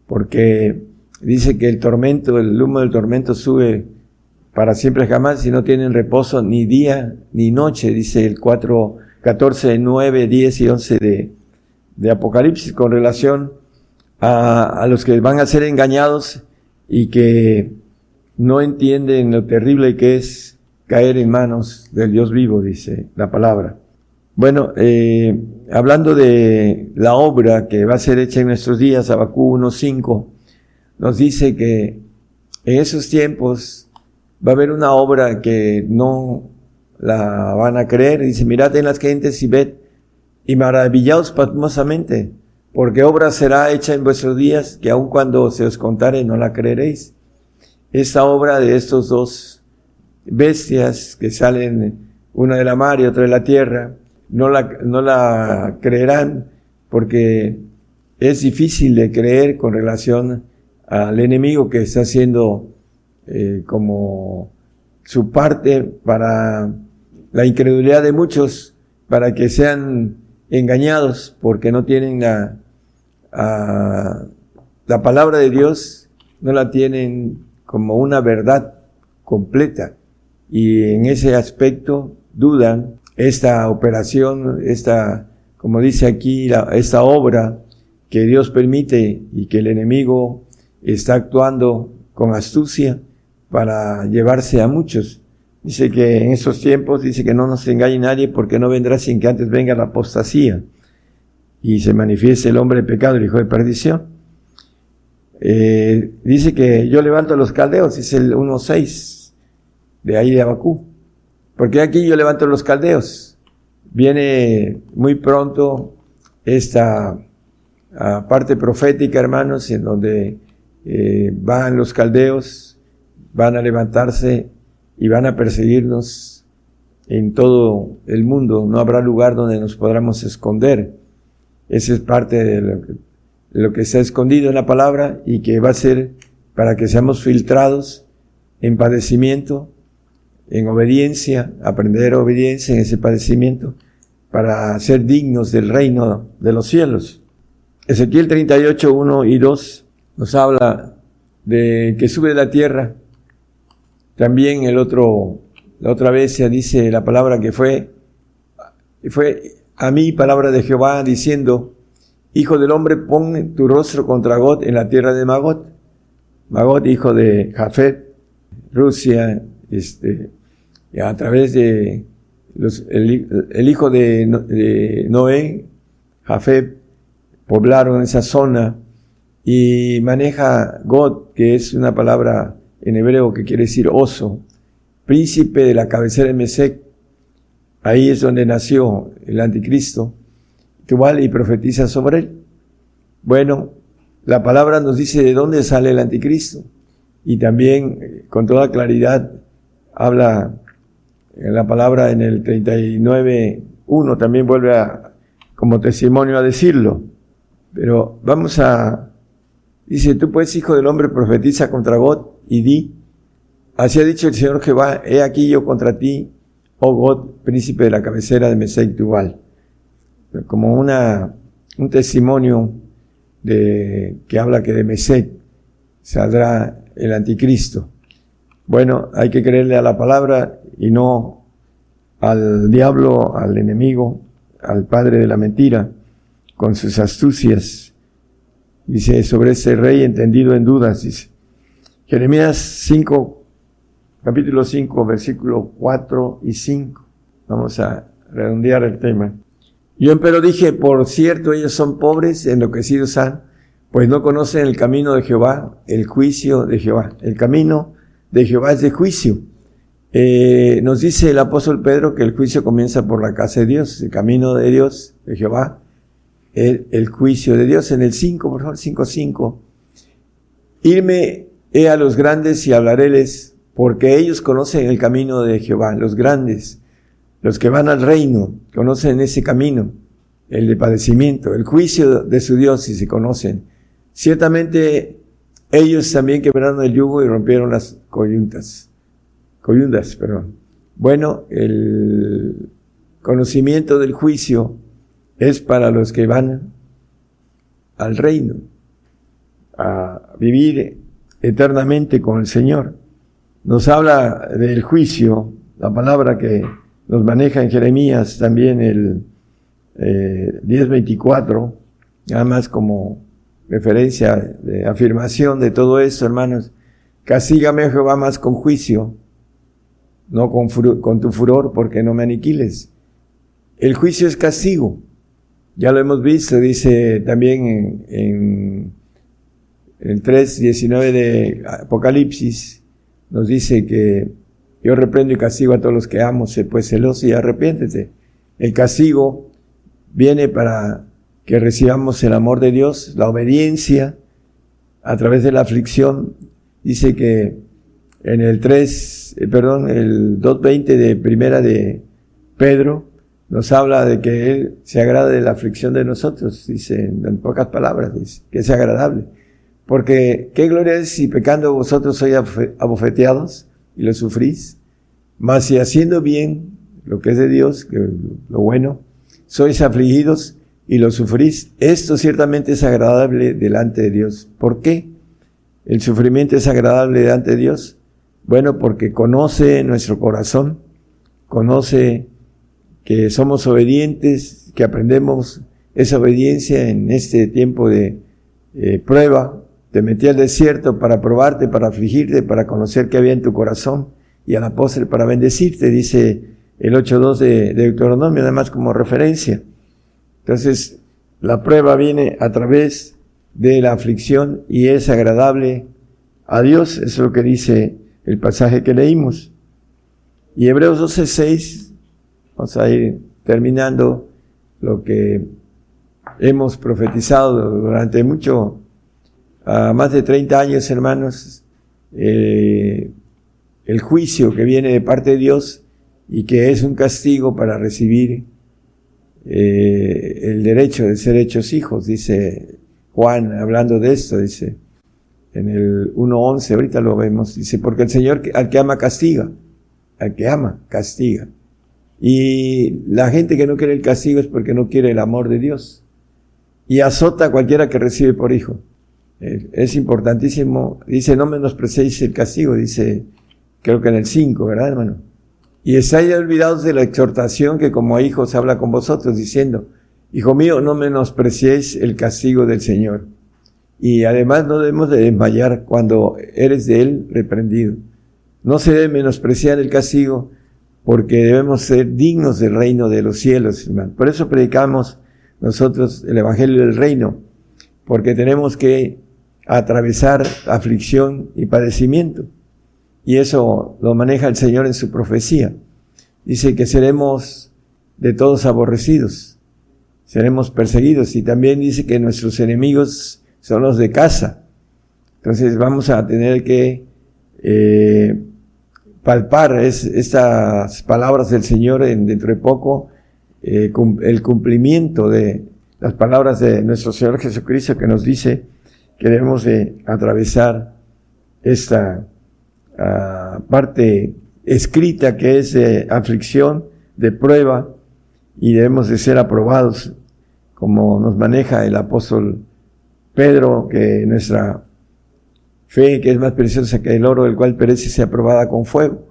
porque dice que el tormento, el humo del tormento sube para siempre jamás si no tienen reposo ni día ni noche, dice el 4, 14, 9, 10 y 11 de, de Apocalipsis con relación a, los que van a ser engañados y que no entienden lo terrible que es caer en manos del Dios vivo, dice la palabra. Bueno, eh, hablando de la obra que va a ser hecha en nuestros días, Abacú 1.5, nos dice que en esos tiempos va a haber una obra que no la van a creer. Dice, mirad en las gentes y ved y maravillaos pasmosamente porque obra será hecha en vuestros días que aun cuando se os contare no la creeréis. Esta obra de estos dos bestias que salen una de la mar y otra de la tierra, no la, no la creerán porque es difícil de creer con relación al enemigo que está haciendo eh, como su parte para la incredulidad de muchos, para que sean engañados porque no tienen la, la palabra de Dios, no la tienen como una verdad completa. Y en ese aspecto dudan esta operación, esta, como dice aquí, esta obra que Dios permite y que el enemigo está actuando con astucia para llevarse a muchos. Dice que en esos tiempos, dice que no nos engañe nadie porque no vendrá sin que antes venga la apostasía y se manifieste el hombre de pecado, el hijo de perdición. Eh, dice que yo levanto a los caldeos, dice el 1.6 de ahí de Abacú. Porque aquí yo levanto a los caldeos. Viene muy pronto esta ah, parte profética, hermanos, en donde eh, van los caldeos, van a levantarse y van a perseguirnos en todo el mundo. No habrá lugar donde nos podamos esconder. Esa es parte de lo, que, de lo está escondido en la palabra y que va a ser para que seamos filtrados en padecimiento, en obediencia, aprender obediencia en ese padecimiento, para ser dignos del reino de los cielos. Ezequiel 38, 1 y 2 nos habla de que sube la tierra también el otro, la otra vez se dice la palabra que fue, fue a mí palabra de Jehová diciendo, Hijo del hombre, pon tu rostro contra God en la tierra de Magot. Magot, hijo de Jafet, Rusia, este, a través de el, hijo de, de, Noé, Jafet, poblaron esa zona y maneja God, que es una palabra en hebreo que quiere decir oso, príncipe de la cabecera de Mesec. Ahí es donde nació el anticristo, igual y profetiza sobre él. Bueno, la palabra nos dice de dónde sale el anticristo y también eh, con toda claridad habla en la palabra en el 39.1 también vuelve a, como testimonio a decirlo. Pero vamos a, dice, tú pues hijo del hombre profetiza contra God y di, así ha dicho el Señor Jehová, he aquí yo contra ti, oh God, príncipe de la cabecera de Mesec Tubal. Como una, un testimonio de, que habla que de Mesec saldrá el anticristo. Bueno, hay que creerle a la palabra y no al diablo, al enemigo, al padre de la mentira, con sus astucias. Dice, sobre ese rey entendido en dudas, dice. Jeremías 5, capítulo 5, versículo 4 y 5. Vamos a redondear el tema. Yo empero dije, por cierto, ellos son pobres, enloquecidos han, pues no conocen el camino de Jehová, el juicio de Jehová. El camino de Jehová es de juicio. Eh, nos dice el apóstol Pedro que el juicio comienza por la casa de Dios, el camino de Dios, de Jehová, el, el juicio de Dios. En el 5, por favor, 5, 5. Irme he a los grandes y hablaréles, porque ellos conocen el camino de Jehová, los grandes, los que van al reino, conocen ese camino, el de padecimiento, el juicio de su Dios, si se conocen. Ciertamente ellos también quebraron el yugo y rompieron las coyuntas. Coyuntas, perdón. Bueno, el conocimiento del juicio es para los que van al reino, a vivir eternamente con el Señor. Nos habla del juicio, la palabra que nos maneja en Jeremías también el eh, 10.24, nada más como referencia de afirmación de todo esto, hermanos. Castígame, Jehová, más con juicio, no con, tu furor, porque no me aniquiles. El juicio es castigo. Ya lo hemos visto, dice también en el 3.19 de Apocalipsis, nos dice que yo reprendo y castigo a todos los que amo, sé pues celoso y arrepiéntete. El castigo viene para que recibamos el amor de Dios, la obediencia a través de la aflicción. Dice que en el 3, eh, perdón, el 2.20 de primera de Pedro, nos habla de que Él se agrada de la aflicción de nosotros, dice en pocas palabras, dice, que es agradable. Porque qué gloria es si pecando vosotros sois abofeteados y lo sufrís, mas si haciendo bien lo que es de Dios, que lo bueno, sois afligidos y lo sufrís, esto ciertamente es agradable delante de Dios. ¿Por qué? El sufrimiento es agradable delante de Dios. Bueno, porque conoce nuestro corazón, conoce que somos obedientes, que aprendemos esa obediencia en este tiempo de eh, prueba, te metí al desierto para probarte, para afligirte, para conocer qué había en tu corazón y a la postre para bendecirte, dice el 8.2 de, Deuteronomio, además como referencia. Entonces, la prueba viene a través de la aflicción y es agradable a Dios, es lo que dice el pasaje que leímos. Y Hebreos 12.6, vamos a ir terminando lo que hemos profetizado durante mucho a más de 30 años, hermanos, eh, el juicio que viene de parte de Dios y que es un castigo para recibir eh, el derecho de ser hechos hijos, dice Juan, hablando de esto, dice en el 1.11, ahorita lo vemos, dice, porque el Señor al que ama castiga, al que ama castiga. Y la gente que no quiere el castigo es porque no quiere el amor de Dios. Y azota a cualquiera que recibe por hijo. Eh, es importantísimo. Dice, no menosprecéis el castigo, dice, creo que en el 5, ¿verdad, hermano? Y estáis olvidados de la exhortación que como hijos habla con vosotros, diciendo, Hijo mío, no menospreciéis el castigo del Señor. Y además no debemos de desmayar cuando eres de Él reprendido. No se debe menospreciar el castigo porque debemos ser dignos del reino de los cielos, hermano. Por eso predicamos nosotros el Evangelio del Reino, porque tenemos que atravesar aflicción y padecimiento. Y eso lo maneja el Señor en su profecía. Dice que seremos de todos aborrecidos, seremos perseguidos y también dice que nuestros enemigos son los de casa. Entonces vamos a tener que eh, palpar estas palabras del Señor en, dentro de poco, eh, el cumplimiento de las palabras de nuestro Señor Jesucristo que nos dice, que debemos de atravesar esta ah, parte escrita que es de aflicción, de prueba, y debemos de ser aprobados, como nos maneja el apóstol Pedro, que nuestra fe, que es más preciosa que el oro, el cual perece, sea aprobada con fuego,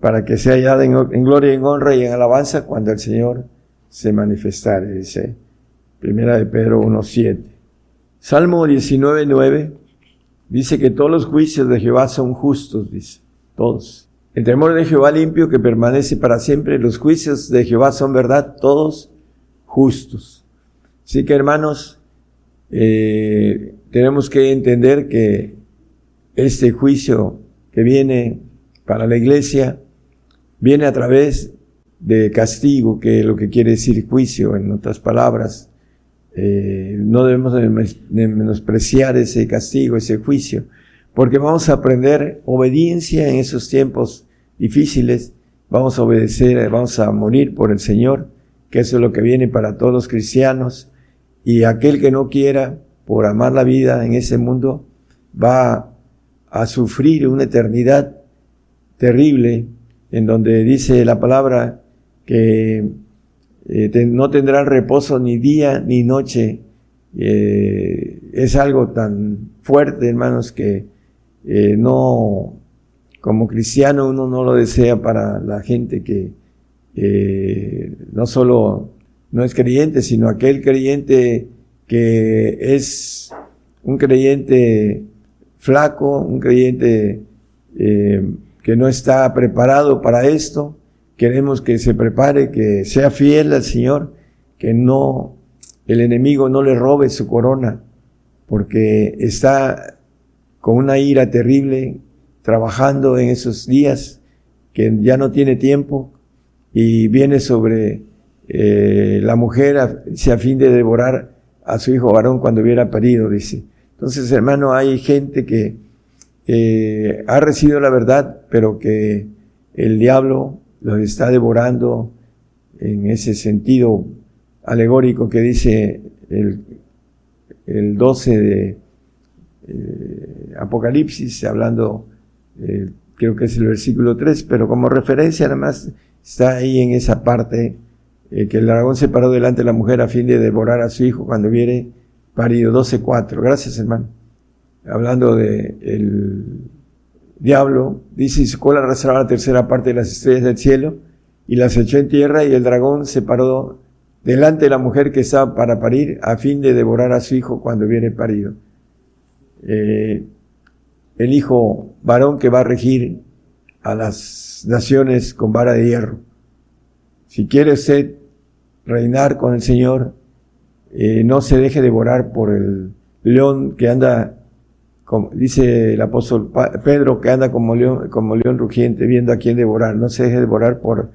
para que sea hallada en, en gloria, en honra y en alabanza cuando el Señor se manifestare, dice Primera de Pedro 1.7. Salmo 19.9 dice que todos los juicios de Jehová son justos, dice, todos. El temor de Jehová limpio que permanece para siempre, los juicios de Jehová son verdad, todos justos. Así que hermanos, eh, tenemos que entender que este juicio que viene para la iglesia viene a través de castigo, que es lo que quiere decir juicio, en otras palabras. Eh, no debemos de menospreciar ese castigo, ese juicio, porque vamos a aprender obediencia en esos tiempos difíciles, vamos a obedecer, vamos a morir por el Señor, que eso es lo que viene para todos los cristianos, y aquel que no quiera, por amar la vida en ese mundo, va a sufrir una eternidad terrible, en donde dice la palabra que eh, no tendrán reposo ni día ni noche. Eh, es algo tan fuerte, hermanos, que eh, no, como cristiano uno no lo desea para la gente que no solo no es creyente, sino aquel creyente que es un creyente flaco, un creyente que no está preparado para esto. Queremos que se prepare, que sea fiel al Señor, que no, el enemigo no le robe su corona, porque está con una ira terrible trabajando en esos días, que ya no tiene tiempo y viene sobre eh, la mujer a, a fin de devorar a su hijo varón cuando hubiera parido, dice. Entonces, hermano, hay gente que eh, ha recibido la verdad, pero que el diablo los está devorando en ese sentido alegórico que dice el, el 12 de eh, Apocalipsis, hablando, eh, creo que es el versículo 3, pero como referencia nada más está ahí en esa parte que el dragón se paró delante de la mujer a fin de devorar a su hijo cuando viene parido 12.4. Gracias, hermano hablando de el diablo, dice, y su cola arrastraba la tercera parte de las estrellas del cielo y las echó en tierra y el dragón se paró delante de la mujer que estaba para parir a fin de devorar a su hijo cuando viene parido. Eh, el hijo varón que va a regir a las naciones con vara de hierro. Si quiere usted reinar con el Señor, eh, no se deje devorar por el león que anda dice el apóstol Pedro que anda como león, como león rugiente viendo a quién devorar. No se deje devorar por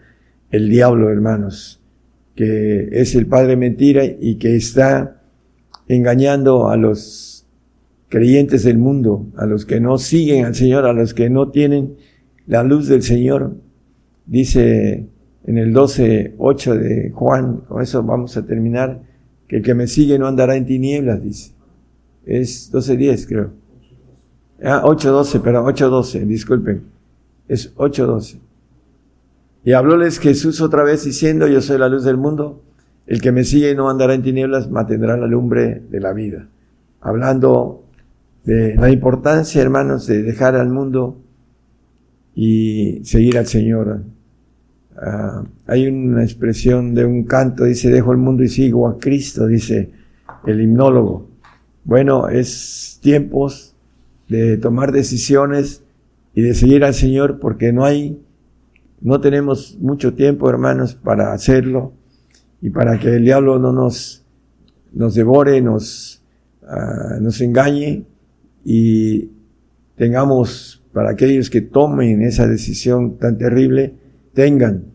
el diablo, hermanos, que es el padre mentira y que está engañando a los creyentes del mundo, a los que no siguen al Señor, a los que no tienen la luz del Señor. Dice en el 12.8 de Juan, con eso vamos a terminar, que el que me sigue no andará en tinieblas, dice. Es 12.10 creo. Ah, 8.12, perdón, 8.12, disculpen. Es 8.12. Y hablóles Jesús otra vez diciendo, yo soy la luz del mundo, el que me sigue no andará en tinieblas, mantendrá la lumbre de la vida. Hablando de la importancia, hermanos, de dejar al mundo y seguir al Señor. Ah, hay una expresión de un canto, dice, dejo el mundo y sigo a Cristo, dice el himnólogo. Bueno, es tiempos de tomar decisiones y de seguir al Señor porque no hay, no tenemos mucho tiempo, hermanos, para hacerlo y para que el diablo no nos, nos devore, nos, uh, nos engañe y tengamos, para aquellos que tomen esa decisión tan terrible, tengan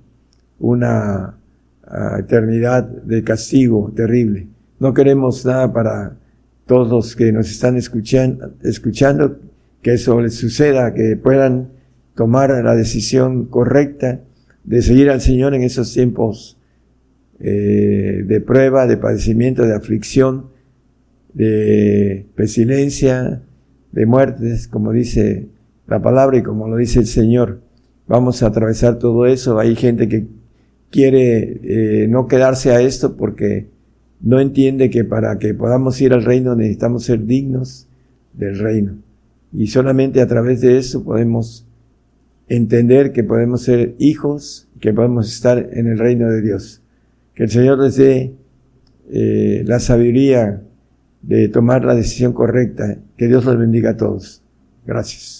una uh, eternidad de castigo terrible. No queremos nada para todos los que nos están escuchando, que eso les suceda, que puedan tomar la decisión correcta de seguir al Señor en esos tiempos eh, de prueba, de padecimiento, de aflicción, de pestilencia, de muertes, como dice la palabra y como lo dice el Señor. Vamos a atravesar todo eso. Hay gente que quiere eh, no quedarse a esto porque no entiende que para que podamos ir al reino necesitamos ser dignos del reino. Y solamente a través de eso podemos entender que podemos ser hijos, que podemos estar en el reino de Dios. Que el Señor les dé eh, la sabiduría de tomar la decisión correcta. Que Dios los bendiga a todos. Gracias.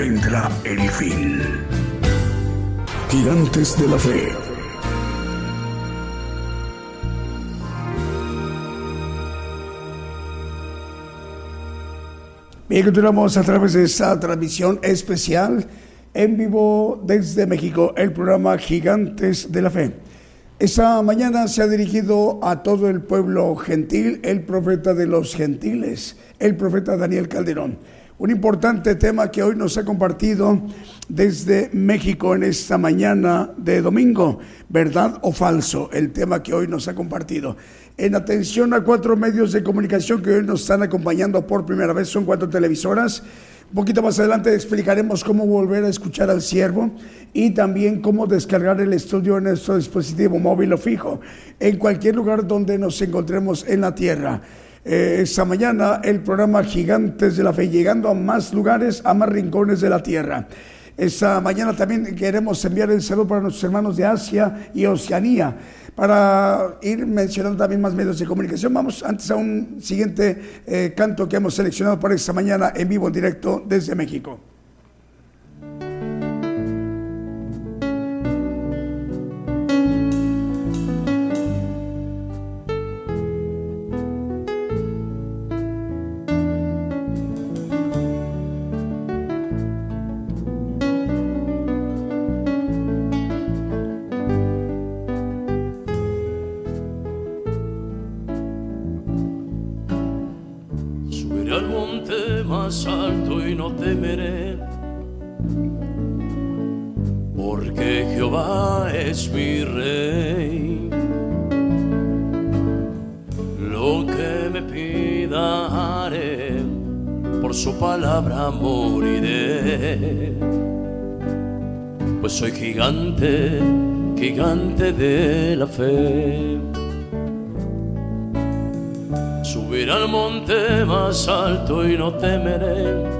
Vendrá el fin. Gigantes de la fe. Bien, continuamos a través de esta transmisión especial en vivo desde México, el programa Gigantes de la Fe. Esta mañana se ha dirigido a todo el pueblo gentil, el profeta de los gentiles, el profeta Daniel Calderón. Un importante tema que hoy nos ha compartido desde México en esta mañana de domingo, verdad o falso, el tema que hoy nos ha compartido. En atención a cuatro medios de comunicación que hoy nos están acompañando por primera vez, son cuatro televisoras. Un poquito más adelante explicaremos cómo volver a escuchar al siervo y también cómo descargar el estudio en nuestro dispositivo móvil o fijo, en cualquier lugar donde nos encontremos en la tierra. Eh, esta mañana el programa Gigantes de la Fe, llegando a más lugares, a más rincones de la tierra. Esta mañana también queremos enviar el saludo para nuestros hermanos de Asia y Oceanía. Para ir mencionando también más medios de comunicación, vamos antes a un siguiente eh, canto que hemos seleccionado para esta mañana en vivo, en directo desde México. Porque Jehová es mi rey. Lo que me pida haré, por su palabra moriré. Pues soy gigante, gigante de la fe. Subiré al monte más alto y no temeré.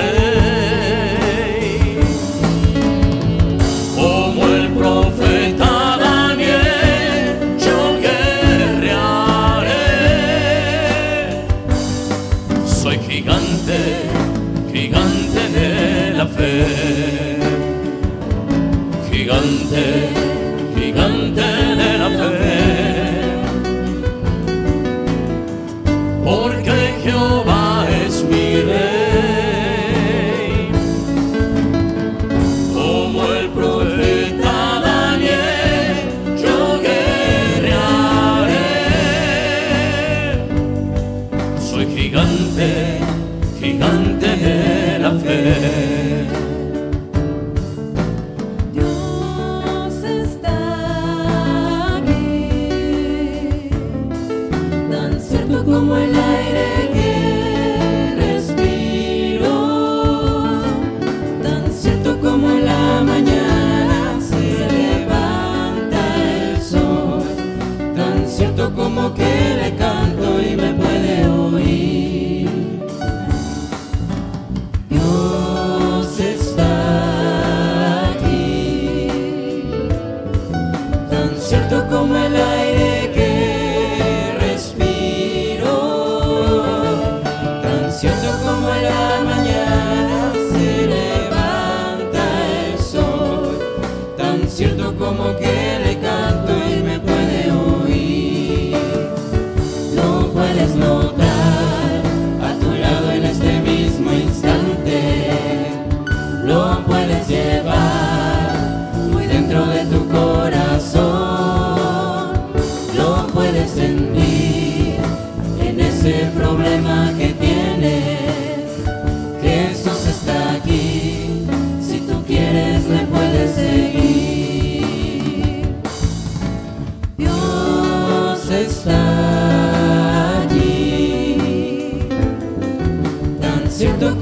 es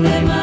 problema.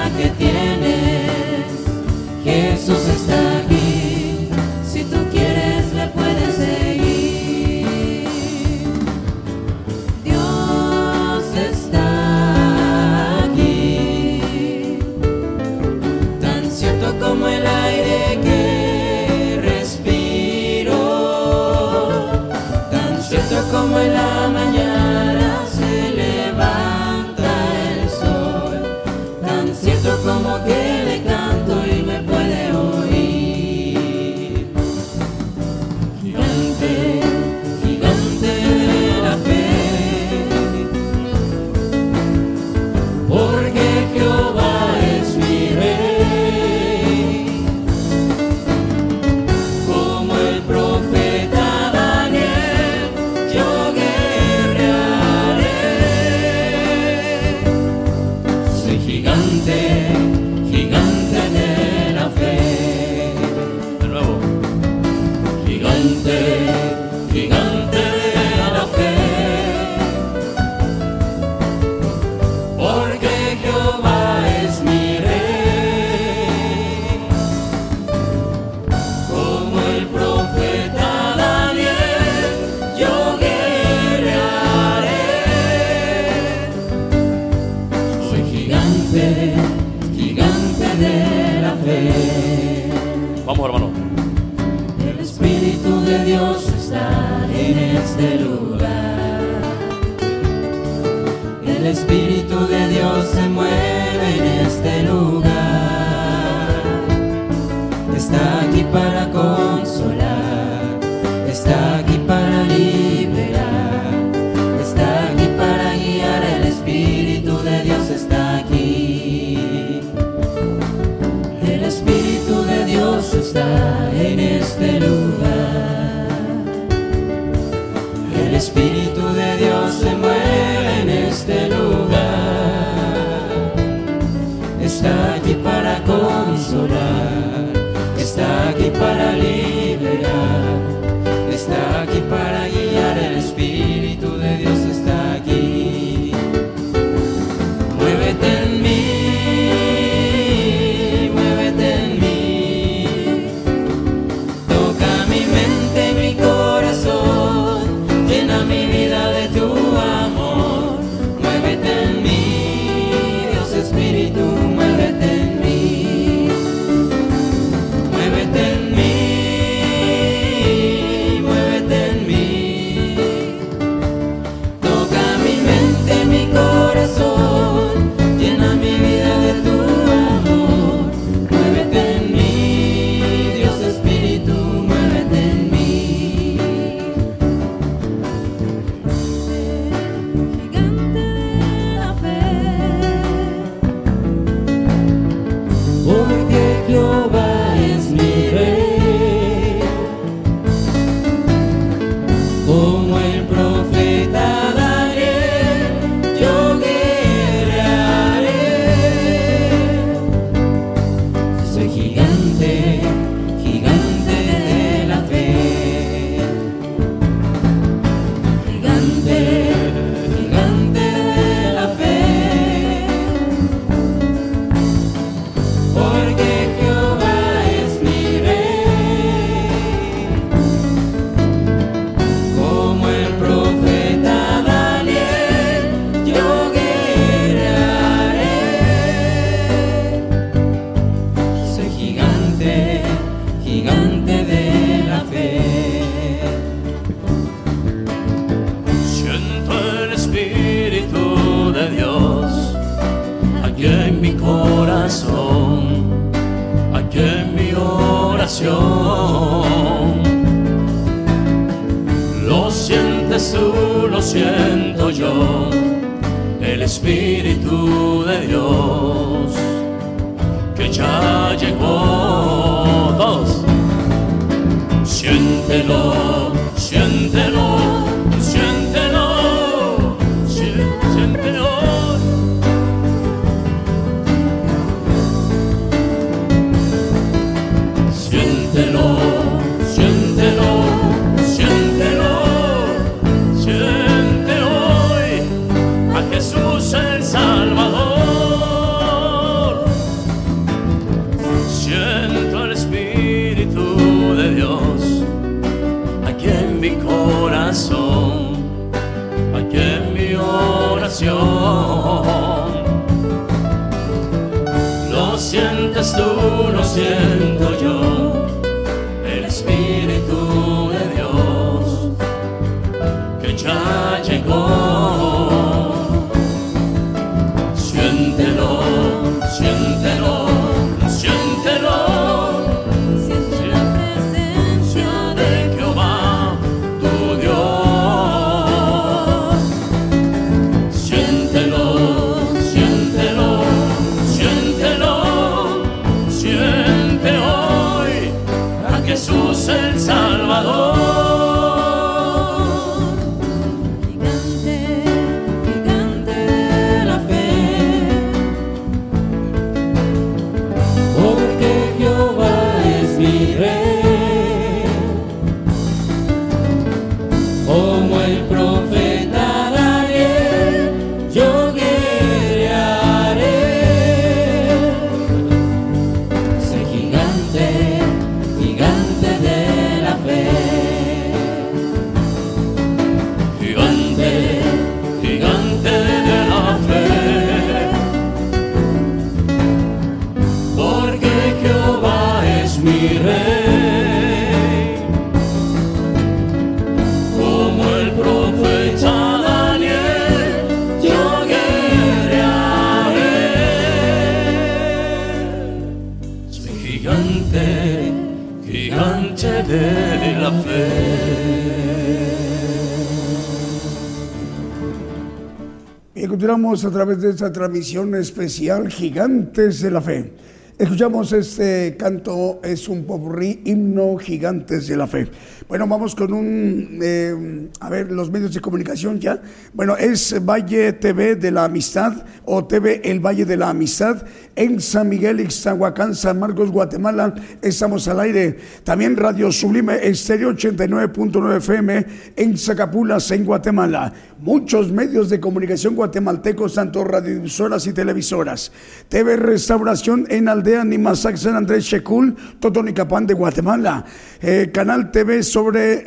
A través de esta transmisión especial Gigantes de la Fe. Escuchamos este canto, es un popurrí, himno Gigantes de la Fe. Bueno, vamos con un, eh, a ver, los medios de comunicación ya. Bueno, es Valle TV de la Amistad o TV El Valle de la Amistad en San Miguel, Ixtahuacán, San Marcos, Guatemala. Estamos al aire. También Radio Sublime Estéreo 89.9 FM en Zacapulas, en Guatemala. Muchos medios de comunicación guatemaltecos, tanto radiodifusoras y televisoras. TV Restauración en Aldea Nimasac, San Andrés Checul, Totonicapán de Guatemala. Eh, canal TV sobre,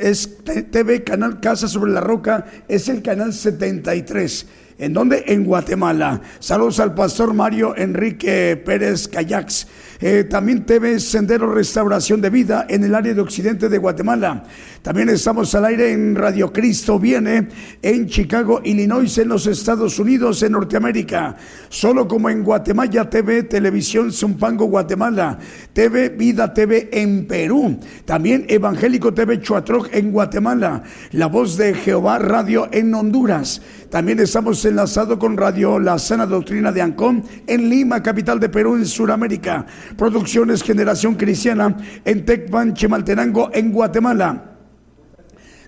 TV Canal Casa sobre la Roca, es el canal 73. ¿En dónde? En Guatemala. Saludos al pastor Mario Enrique Pérez Cayax. Eh, también TV Sendero Restauración de Vida en el área de occidente de Guatemala. También estamos al aire en Radio Cristo Viene en Chicago, Illinois, en los Estados Unidos, en Norteamérica. Solo como en Guatemala TV, Televisión Zumpango, Guatemala. TV Vida TV en Perú. También Evangélico TV Chuatroc en Guatemala. La Voz de Jehová Radio en Honduras. También estamos enlazados con Radio La Sana Doctrina de Ancón en Lima, capital de Perú, en Sudamérica. Producciones Generación Cristiana en Tecpan, Chimaltenango, en Guatemala.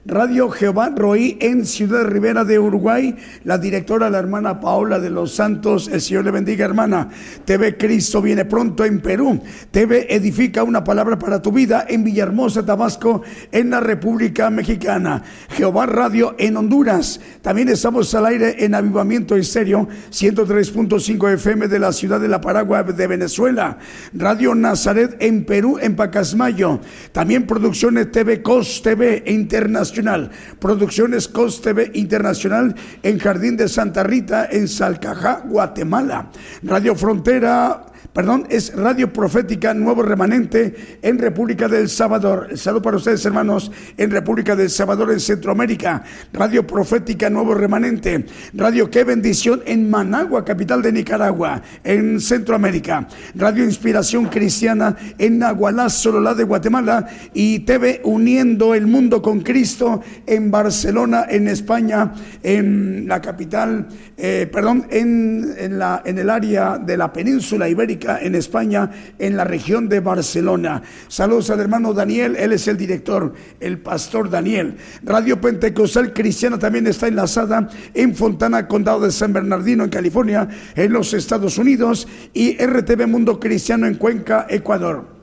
Radio Jehová Roí en Ciudad Rivera de Uruguay, la directora, la hermana Paola de los Santos, el Señor le bendiga hermana. TV Cristo viene pronto en Perú. TV Edifica una palabra para tu vida en Villahermosa, Tabasco, en la República Mexicana. Jehová Radio en Honduras. También estamos al aire en Avivamiento Estéreo 103.5 FM de la ciudad de La Paragua de Venezuela. Radio Nazaret en Perú, en Pacasmayo. También Producciones TV COS TV Internacional. Producciones COS TV Internacional en Jardín de Santa Rita, en Salcajá, Guatemala. Radio Frontera perdón, es Radio Profética Nuevo Remanente en República del Salvador. Salud para ustedes, hermanos, en República del Salvador, en Centroamérica. Radio Profética Nuevo Remanente. Radio Qué Bendición en Managua, capital de Nicaragua, en Centroamérica. Radio Inspiración Cristiana en Nahualá, Sololá de Guatemala. Y TV Uniendo el Mundo con Cristo en Barcelona, en España, en la capital, eh, perdón, en el área de la península ibérica, en España, en la región de Barcelona. Saludos al hermano Daniel, él es el director, el pastor Daniel. Radio Pentecostal Cristiana también está enlazada en Fontana, Condado de San Bernardino, en California, en los Estados Unidos, y RTV Mundo Cristiano en Cuenca, Ecuador.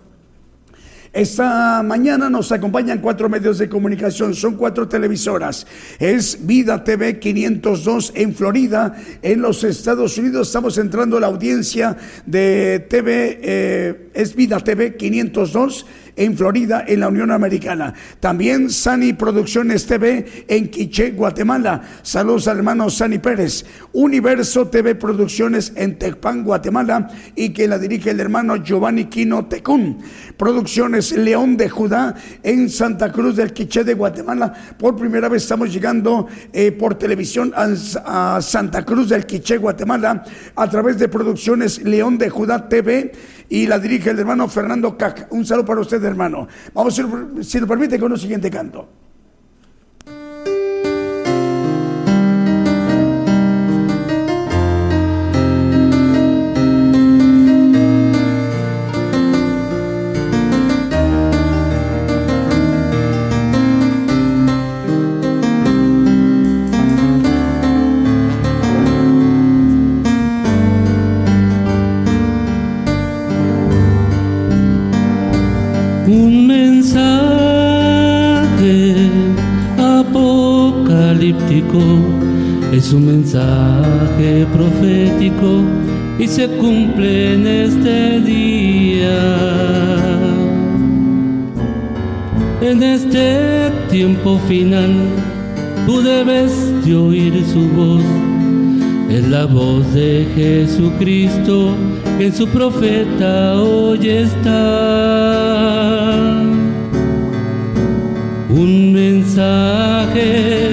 Esta mañana nos acompañan cuatro medios de comunicación, son cuatro televisoras. Es Vida TV 502 en Florida, en los Estados Unidos. Estamos entrando a la audiencia de TV, eh, es Vida TV 502 en Florida, en la Unión Americana. También Sani Producciones TV en Quiché, Guatemala. Saludos al hermano Sani Pérez. Universo TV Producciones en Tecpan, Guatemala, y que la dirige el hermano Giovanni Quino Tecún. Producciones León de Judá en Santa Cruz del Quiché de Guatemala. Por primera vez estamos llegando eh, por televisión a, Santa Cruz del Quiché, Guatemala, a través de Producciones León de Judá TV y la dirige el hermano Fernando Cac. Un saludo para usted, hermano. Vamos, si lo, si lo permite, con un siguiente canto. Es un mensaje profético y se cumple en este día. En este tiempo final tú debes de oír su voz. Es la voz de Jesucristo que en su profeta hoy está. Un mensaje,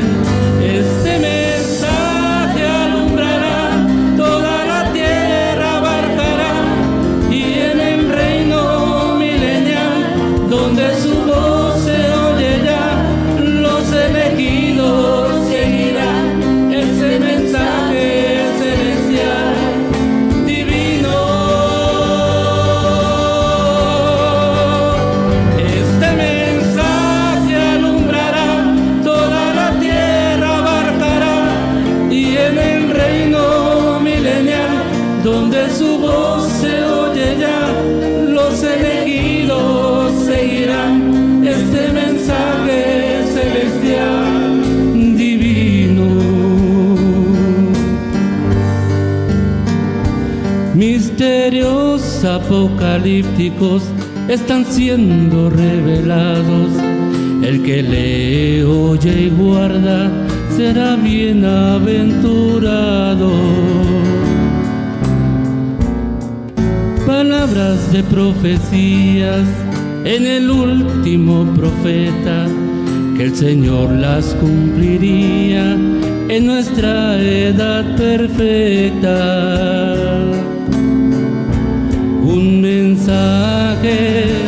Apocalípticos están siendo revelados. El que lee, oye y guarda será bienaventurado. Palabras de profecías en el último profeta, que el Señor las cumpliría en nuestra edad perfecta mensaje.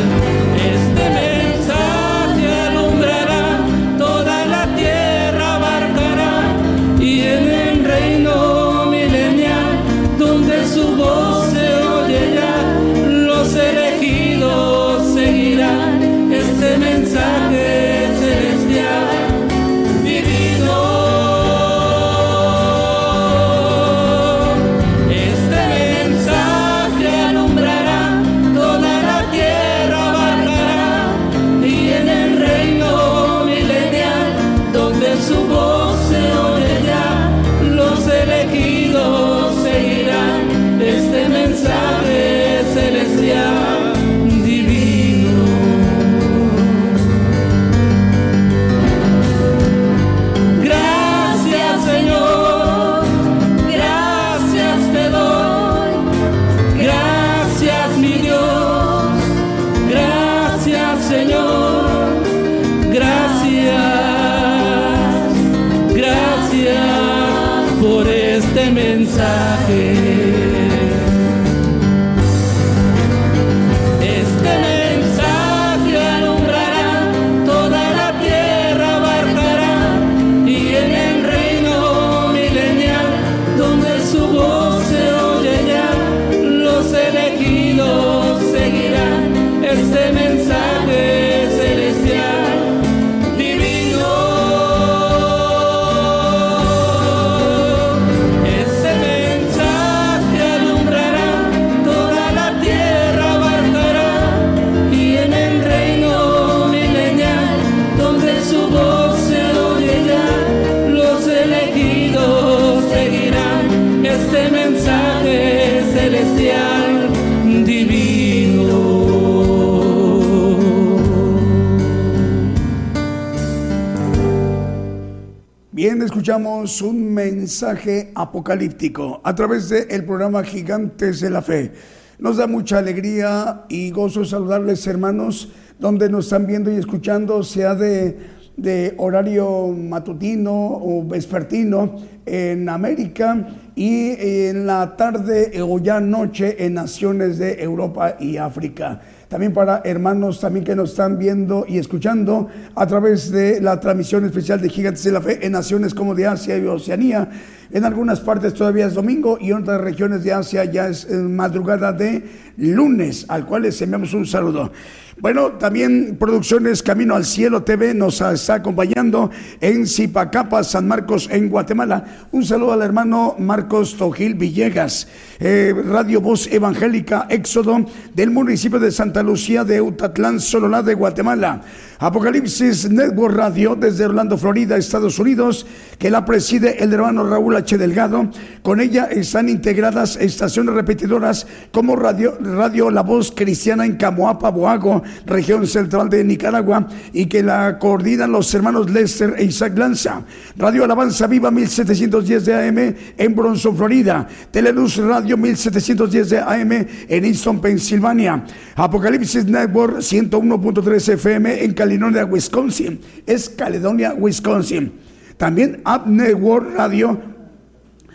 Bien, escuchamos un mensaje apocalíptico a través del programa Gigantes de la Fe. Nos da mucha alegría y gozo saludarles, hermanos, donde nos están viendo y escuchando, sea de, de horario matutino o vespertino en América y en la tarde o ya noche en naciones de Europa y África también para hermanos también que nos están viendo y escuchando a través de la transmisión especial de Gigantes de la Fe en naciones como de Asia y Oceanía. En algunas partes todavía es domingo y en otras regiones de Asia ya es eh, madrugada de lunes, al cual les enviamos un saludo. Bueno, también Producciones Camino al Cielo TV nos está acompañando en Zipacapa, San Marcos, en Guatemala. Un saludo al hermano Marcos Tojil Villegas. Eh, Radio Voz Evangélica Éxodo del municipio de Santa Lucía de Utatlán, Sololá de Guatemala. Apocalipsis Network Radio desde Orlando, Florida, Estados Unidos, que la preside el hermano Raúl H. Delgado. Con ella están integradas estaciones repetidoras como Radio, Radio La Voz Cristiana en Camoapa, Boago, región central de Nicaragua, y que la coordinan los hermanos Lester e Isaac Lanza. Radio Alabanza Viva 1710 de AM en Bronson, Florida. Teleluz Radio 1710 de AM en Easton, Pensilvania. Apocalipsis Network 101.3 FM en Caledonia, Wisconsin. Es Caledonia, Wisconsin. También Up Network Radio.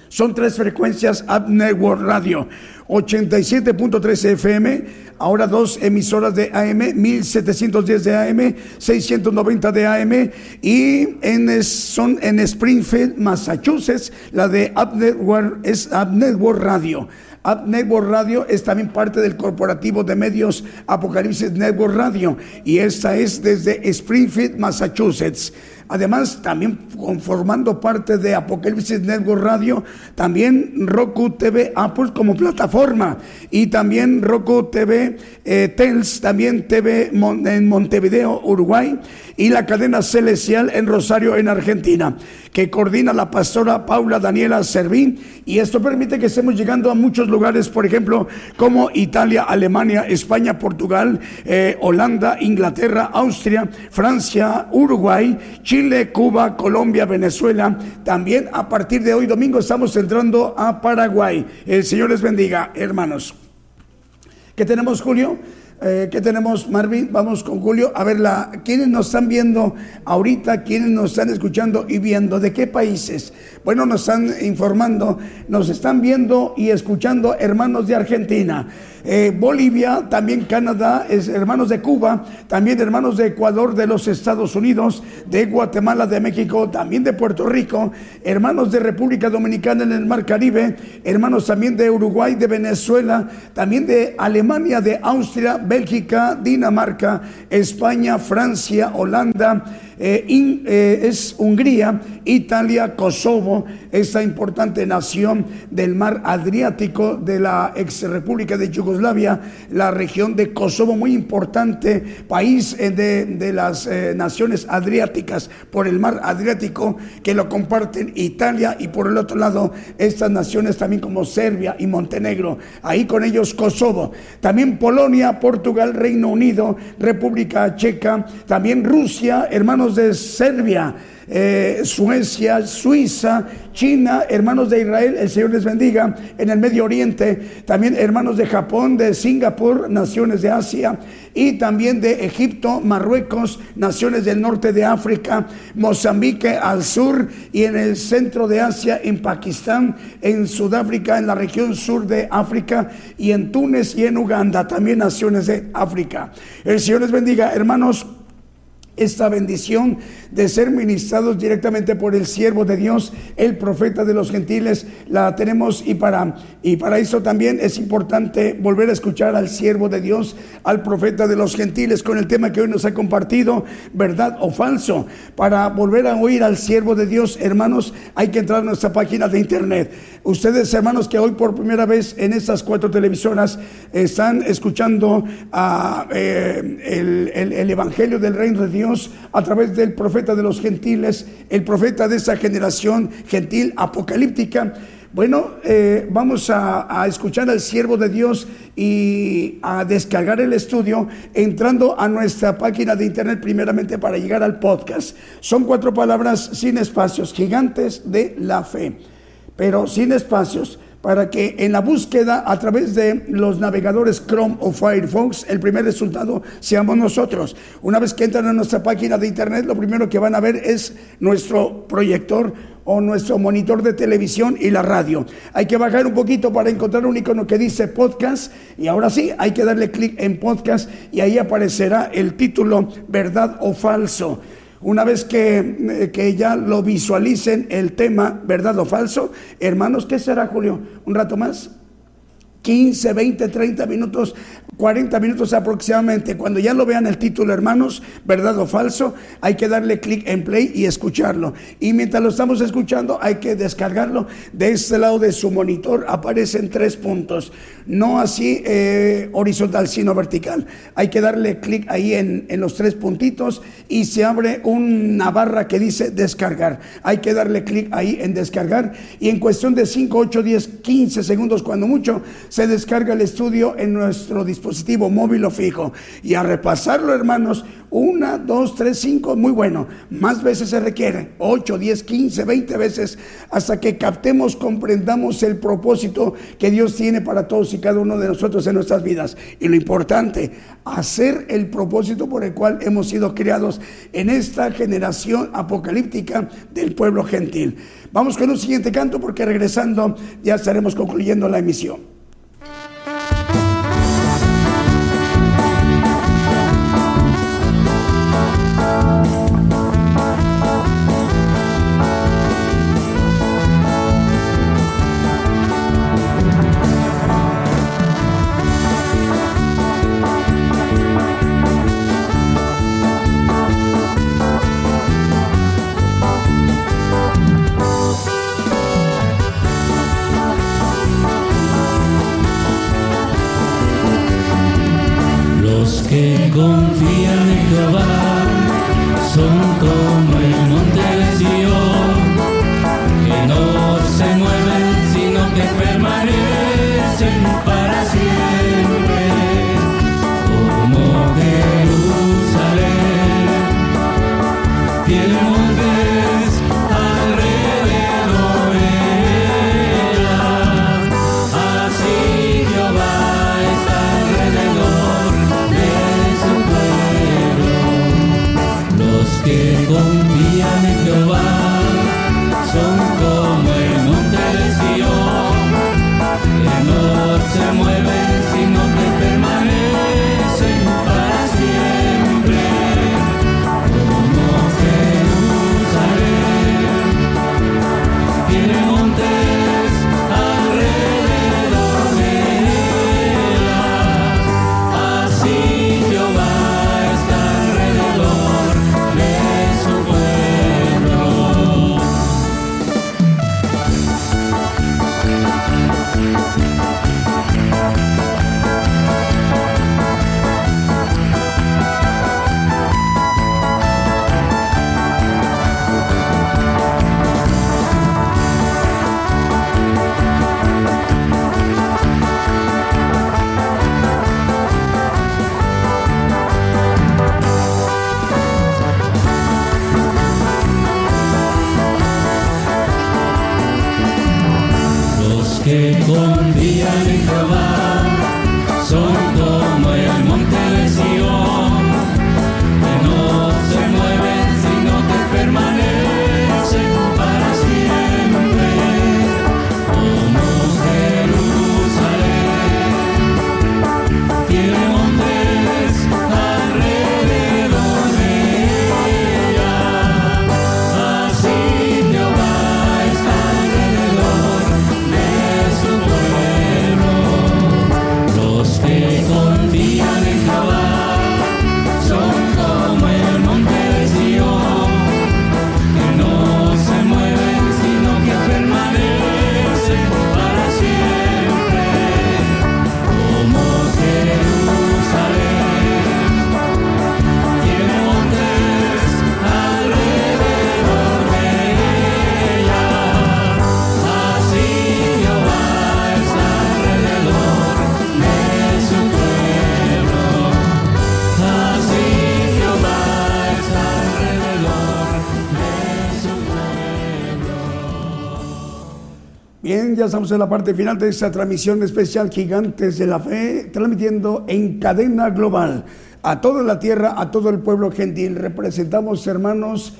Son tres frecuencias Up Network Radio. 87.3 FM, ahora dos emisoras de AM, 1710 de AM, 690 de AM y en, son en Springfield, Massachusetts, la de Up Network es Up Network Radio. Network Radio es también parte del corporativo de medios Apocalipsis Network Radio y esta es desde Springfield, Massachusetts. Además, también conformando parte de Apocalipsis Network Radio, también Roku TV Apple como plataforma y también Roku TV eh, Tels, también TV en Montevideo, Uruguay y la cadena celestial en Rosario, en Argentina, que coordina la pastora Paula Daniela Servín y esto permite que estemos llegando a muchos lugares, por ejemplo, como Italia, Alemania, España, Portugal, eh, Holanda, Inglaterra, Austria, Francia, Uruguay, Chile, Cuba, Colombia, Venezuela. También a partir de hoy domingo estamos entrando a Paraguay. El Señor les bendiga, hermanos. ¿Qué tenemos, Julio? Eh, ¿Qué tenemos, Marvin? Vamos con Julio. A ver, la, ¿quiénes nos están viendo ahorita? ¿Quiénes nos están escuchando y viendo? ¿De qué países? Bueno, nos están informando, nos están viendo y escuchando hermanos de Argentina. Eh, Bolivia, también Canadá, es, hermanos de Cuba, también hermanos de Ecuador, de los Estados Unidos, de Guatemala, de México, también de Puerto Rico, hermanos de República Dominicana en el Mar Caribe, hermanos también de Uruguay, de Venezuela, también de Alemania, de Austria, Bélgica, Dinamarca, España, Francia, Holanda. Eh, eh, es Hungría, Italia, Kosovo, esa importante nación del mar Adriático de la ex República de Yugoslavia, la región de Kosovo, muy importante país eh, de, de las naciones adriáticas por el mar Adriático que lo comparten Italia y por el otro lado estas naciones también como Serbia y Montenegro, ahí con ellos Kosovo, también Polonia, Portugal, Reino Unido, República Checa, también Rusia, hermanos de Serbia, eh, Suecia, Suiza, China, hermanos de Israel, el Señor les bendiga, en el Medio Oriente, también hermanos de Japón, de Singapur, naciones de Asia, y también de Egipto, Marruecos, naciones del norte de África, Mozambique al sur y en el centro de Asia, en Pakistán, en Sudáfrica, en la región sur de África y en Túnez y en Uganda, también naciones de África. El Señor les bendiga, hermanos esta bendición de ser ministrados directamente por el siervo de Dios, el profeta de los gentiles, la tenemos y para y para eso también es importante volver a escuchar al siervo de Dios, al profeta de los gentiles con el tema que hoy nos ha compartido, verdad o falso. Para volver a oír al siervo de Dios, hermanos, hay que entrar a nuestra página de internet. Ustedes, hermanos, que hoy por primera vez en estas cuatro televisoras están escuchando a, eh, el, el Evangelio del Reino de Dios a través del profeta de los gentiles, el profeta de esa generación gentil apocalíptica. Bueno, eh, vamos a, a escuchar al siervo de Dios y a descargar el estudio entrando a nuestra página de internet primeramente para llegar al podcast. Son cuatro palabras sin espacios, gigantes de la fe, pero sin espacios para que en la búsqueda a través de los navegadores Chrome o Firefox, el primer resultado seamos nosotros. Una vez que entran a nuestra página de internet, lo primero que van a ver es nuestro proyector o nuestro monitor de televisión y la radio. Hay que bajar un poquito para encontrar un icono que dice podcast y ahora sí, hay que darle clic en podcast y ahí aparecerá el título verdad o falso. Una vez que, eh, que, ya lo visualicen el tema, verdad o falso, hermanos, ¿qué será, Julio? ¿Un rato más? 15, 20, 30 minutos 40 minutos aproximadamente. Cuando ya lo vean el título, hermanos, verdad o falso, hay que darle clic en play y escucharlo. Y mientras lo estamos escuchando, hay que descargarlo. De este lado de su monitor aparecen tres puntos. No así eh, horizontal, sino vertical. Hay que darle clic ahí en, en los tres puntitos y se abre una barra que dice descargar. Hay que darle clic ahí en descargar y en cuestión de 5, 8, 10, 15 segundos, cuando mucho, se descarga el estudio en nuestro dispositivo dispositivo móvil o fijo. Y a repasarlo, hermanos, una, dos, tres, cinco, muy bueno. Más veces se requiere, ocho, diez, quince, veinte veces, hasta que captemos, comprendamos el propósito que Dios tiene para todos y cada uno de nosotros en nuestras vidas. Y lo importante, hacer el propósito por el cual hemos sido criados en esta generación apocalíptica del pueblo gentil. Vamos con un siguiente canto porque regresando ya estaremos concluyendo la emisión. que confío. En la parte final de esta transmisión especial Gigantes de la Fe, transmitiendo en cadena global a toda la tierra, a todo el pueblo gentil. Representamos, hermanos,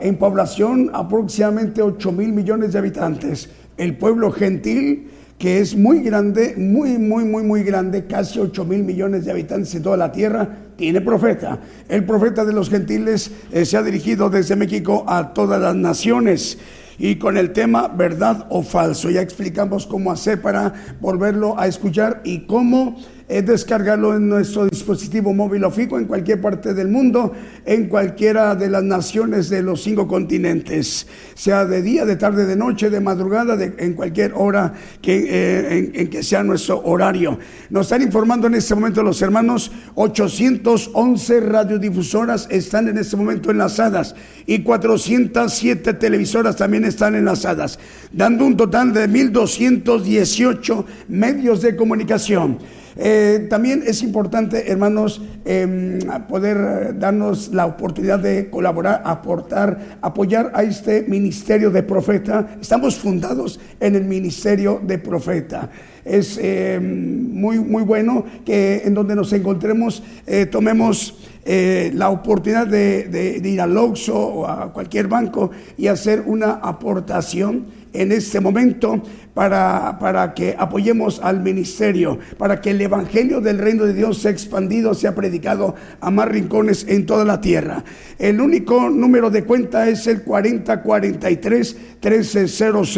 en población aproximadamente 8 mil millones de habitantes. El pueblo gentil que es muy grande, muy, muy, muy, muy grande, casi 8 mil millones de habitantes en toda la tierra, tiene profeta. El profeta de los gentiles eh, se ha dirigido desde México a todas las naciones y con el tema verdad o falso. Ya explicamos cómo hacer para volverlo a escuchar y cómo es descargarlo en nuestro dispositivo móvil o fijo en cualquier parte del mundo, en cualquiera de las naciones de los cinco continentes, sea de día, de tarde, de noche, de madrugada, en cualquier hora eh, en, que sea nuestro horario. Nos están informando en este momento los hermanos, 811 radiodifusoras están en este momento enlazadas y 407 televisoras también están enlazadas, dando un total de 1.218 medios de comunicación. Eh, también es importante, hermanos, em, poder darnos la oportunidad de colaborar, aportar, apoyar a este ministerio de profeta. Estamos fundados en el ministerio de profeta. Es em, muy, muy bueno que en donde nos encontremos eh, tomemos eh, la oportunidad de, de ir al Oxxo o a cualquier banco y hacer una aportación en este momento para, para que apoyemos al ministerio, para que el Evangelio del Reino de Dios sea expandido, sea predicado a más rincones en toda la tierra. El único número de cuenta es el 4043 1300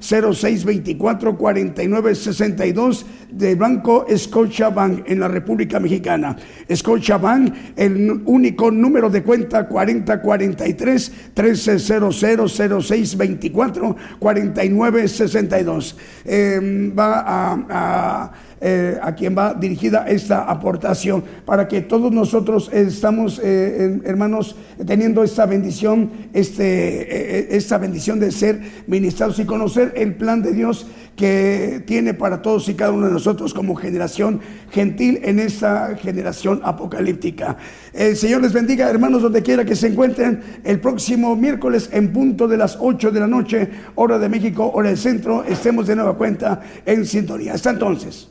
0624 4962 de Banco Scotiabank en la República Mexicana. Scotiabank, el único número de cuenta 4043 1300 0624 4962 eh, va a, eh, a, quien va dirigida esta aportación para que todos nosotros estamos, eh, hermanos, teniendo esta bendición, este, esta bendición de ser ministrados y conocer el plan de Dios que tiene para todos y cada uno de nosotros como generación gentil en esta generación apocalíptica. El Señor les bendiga, hermanos, donde quiera que se encuentren. El próximo miércoles en punto de las 8 de la noche, hora de México, hora del centro, estemos de nueva cuenta en sintonía. Hasta entonces.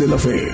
De la Fe.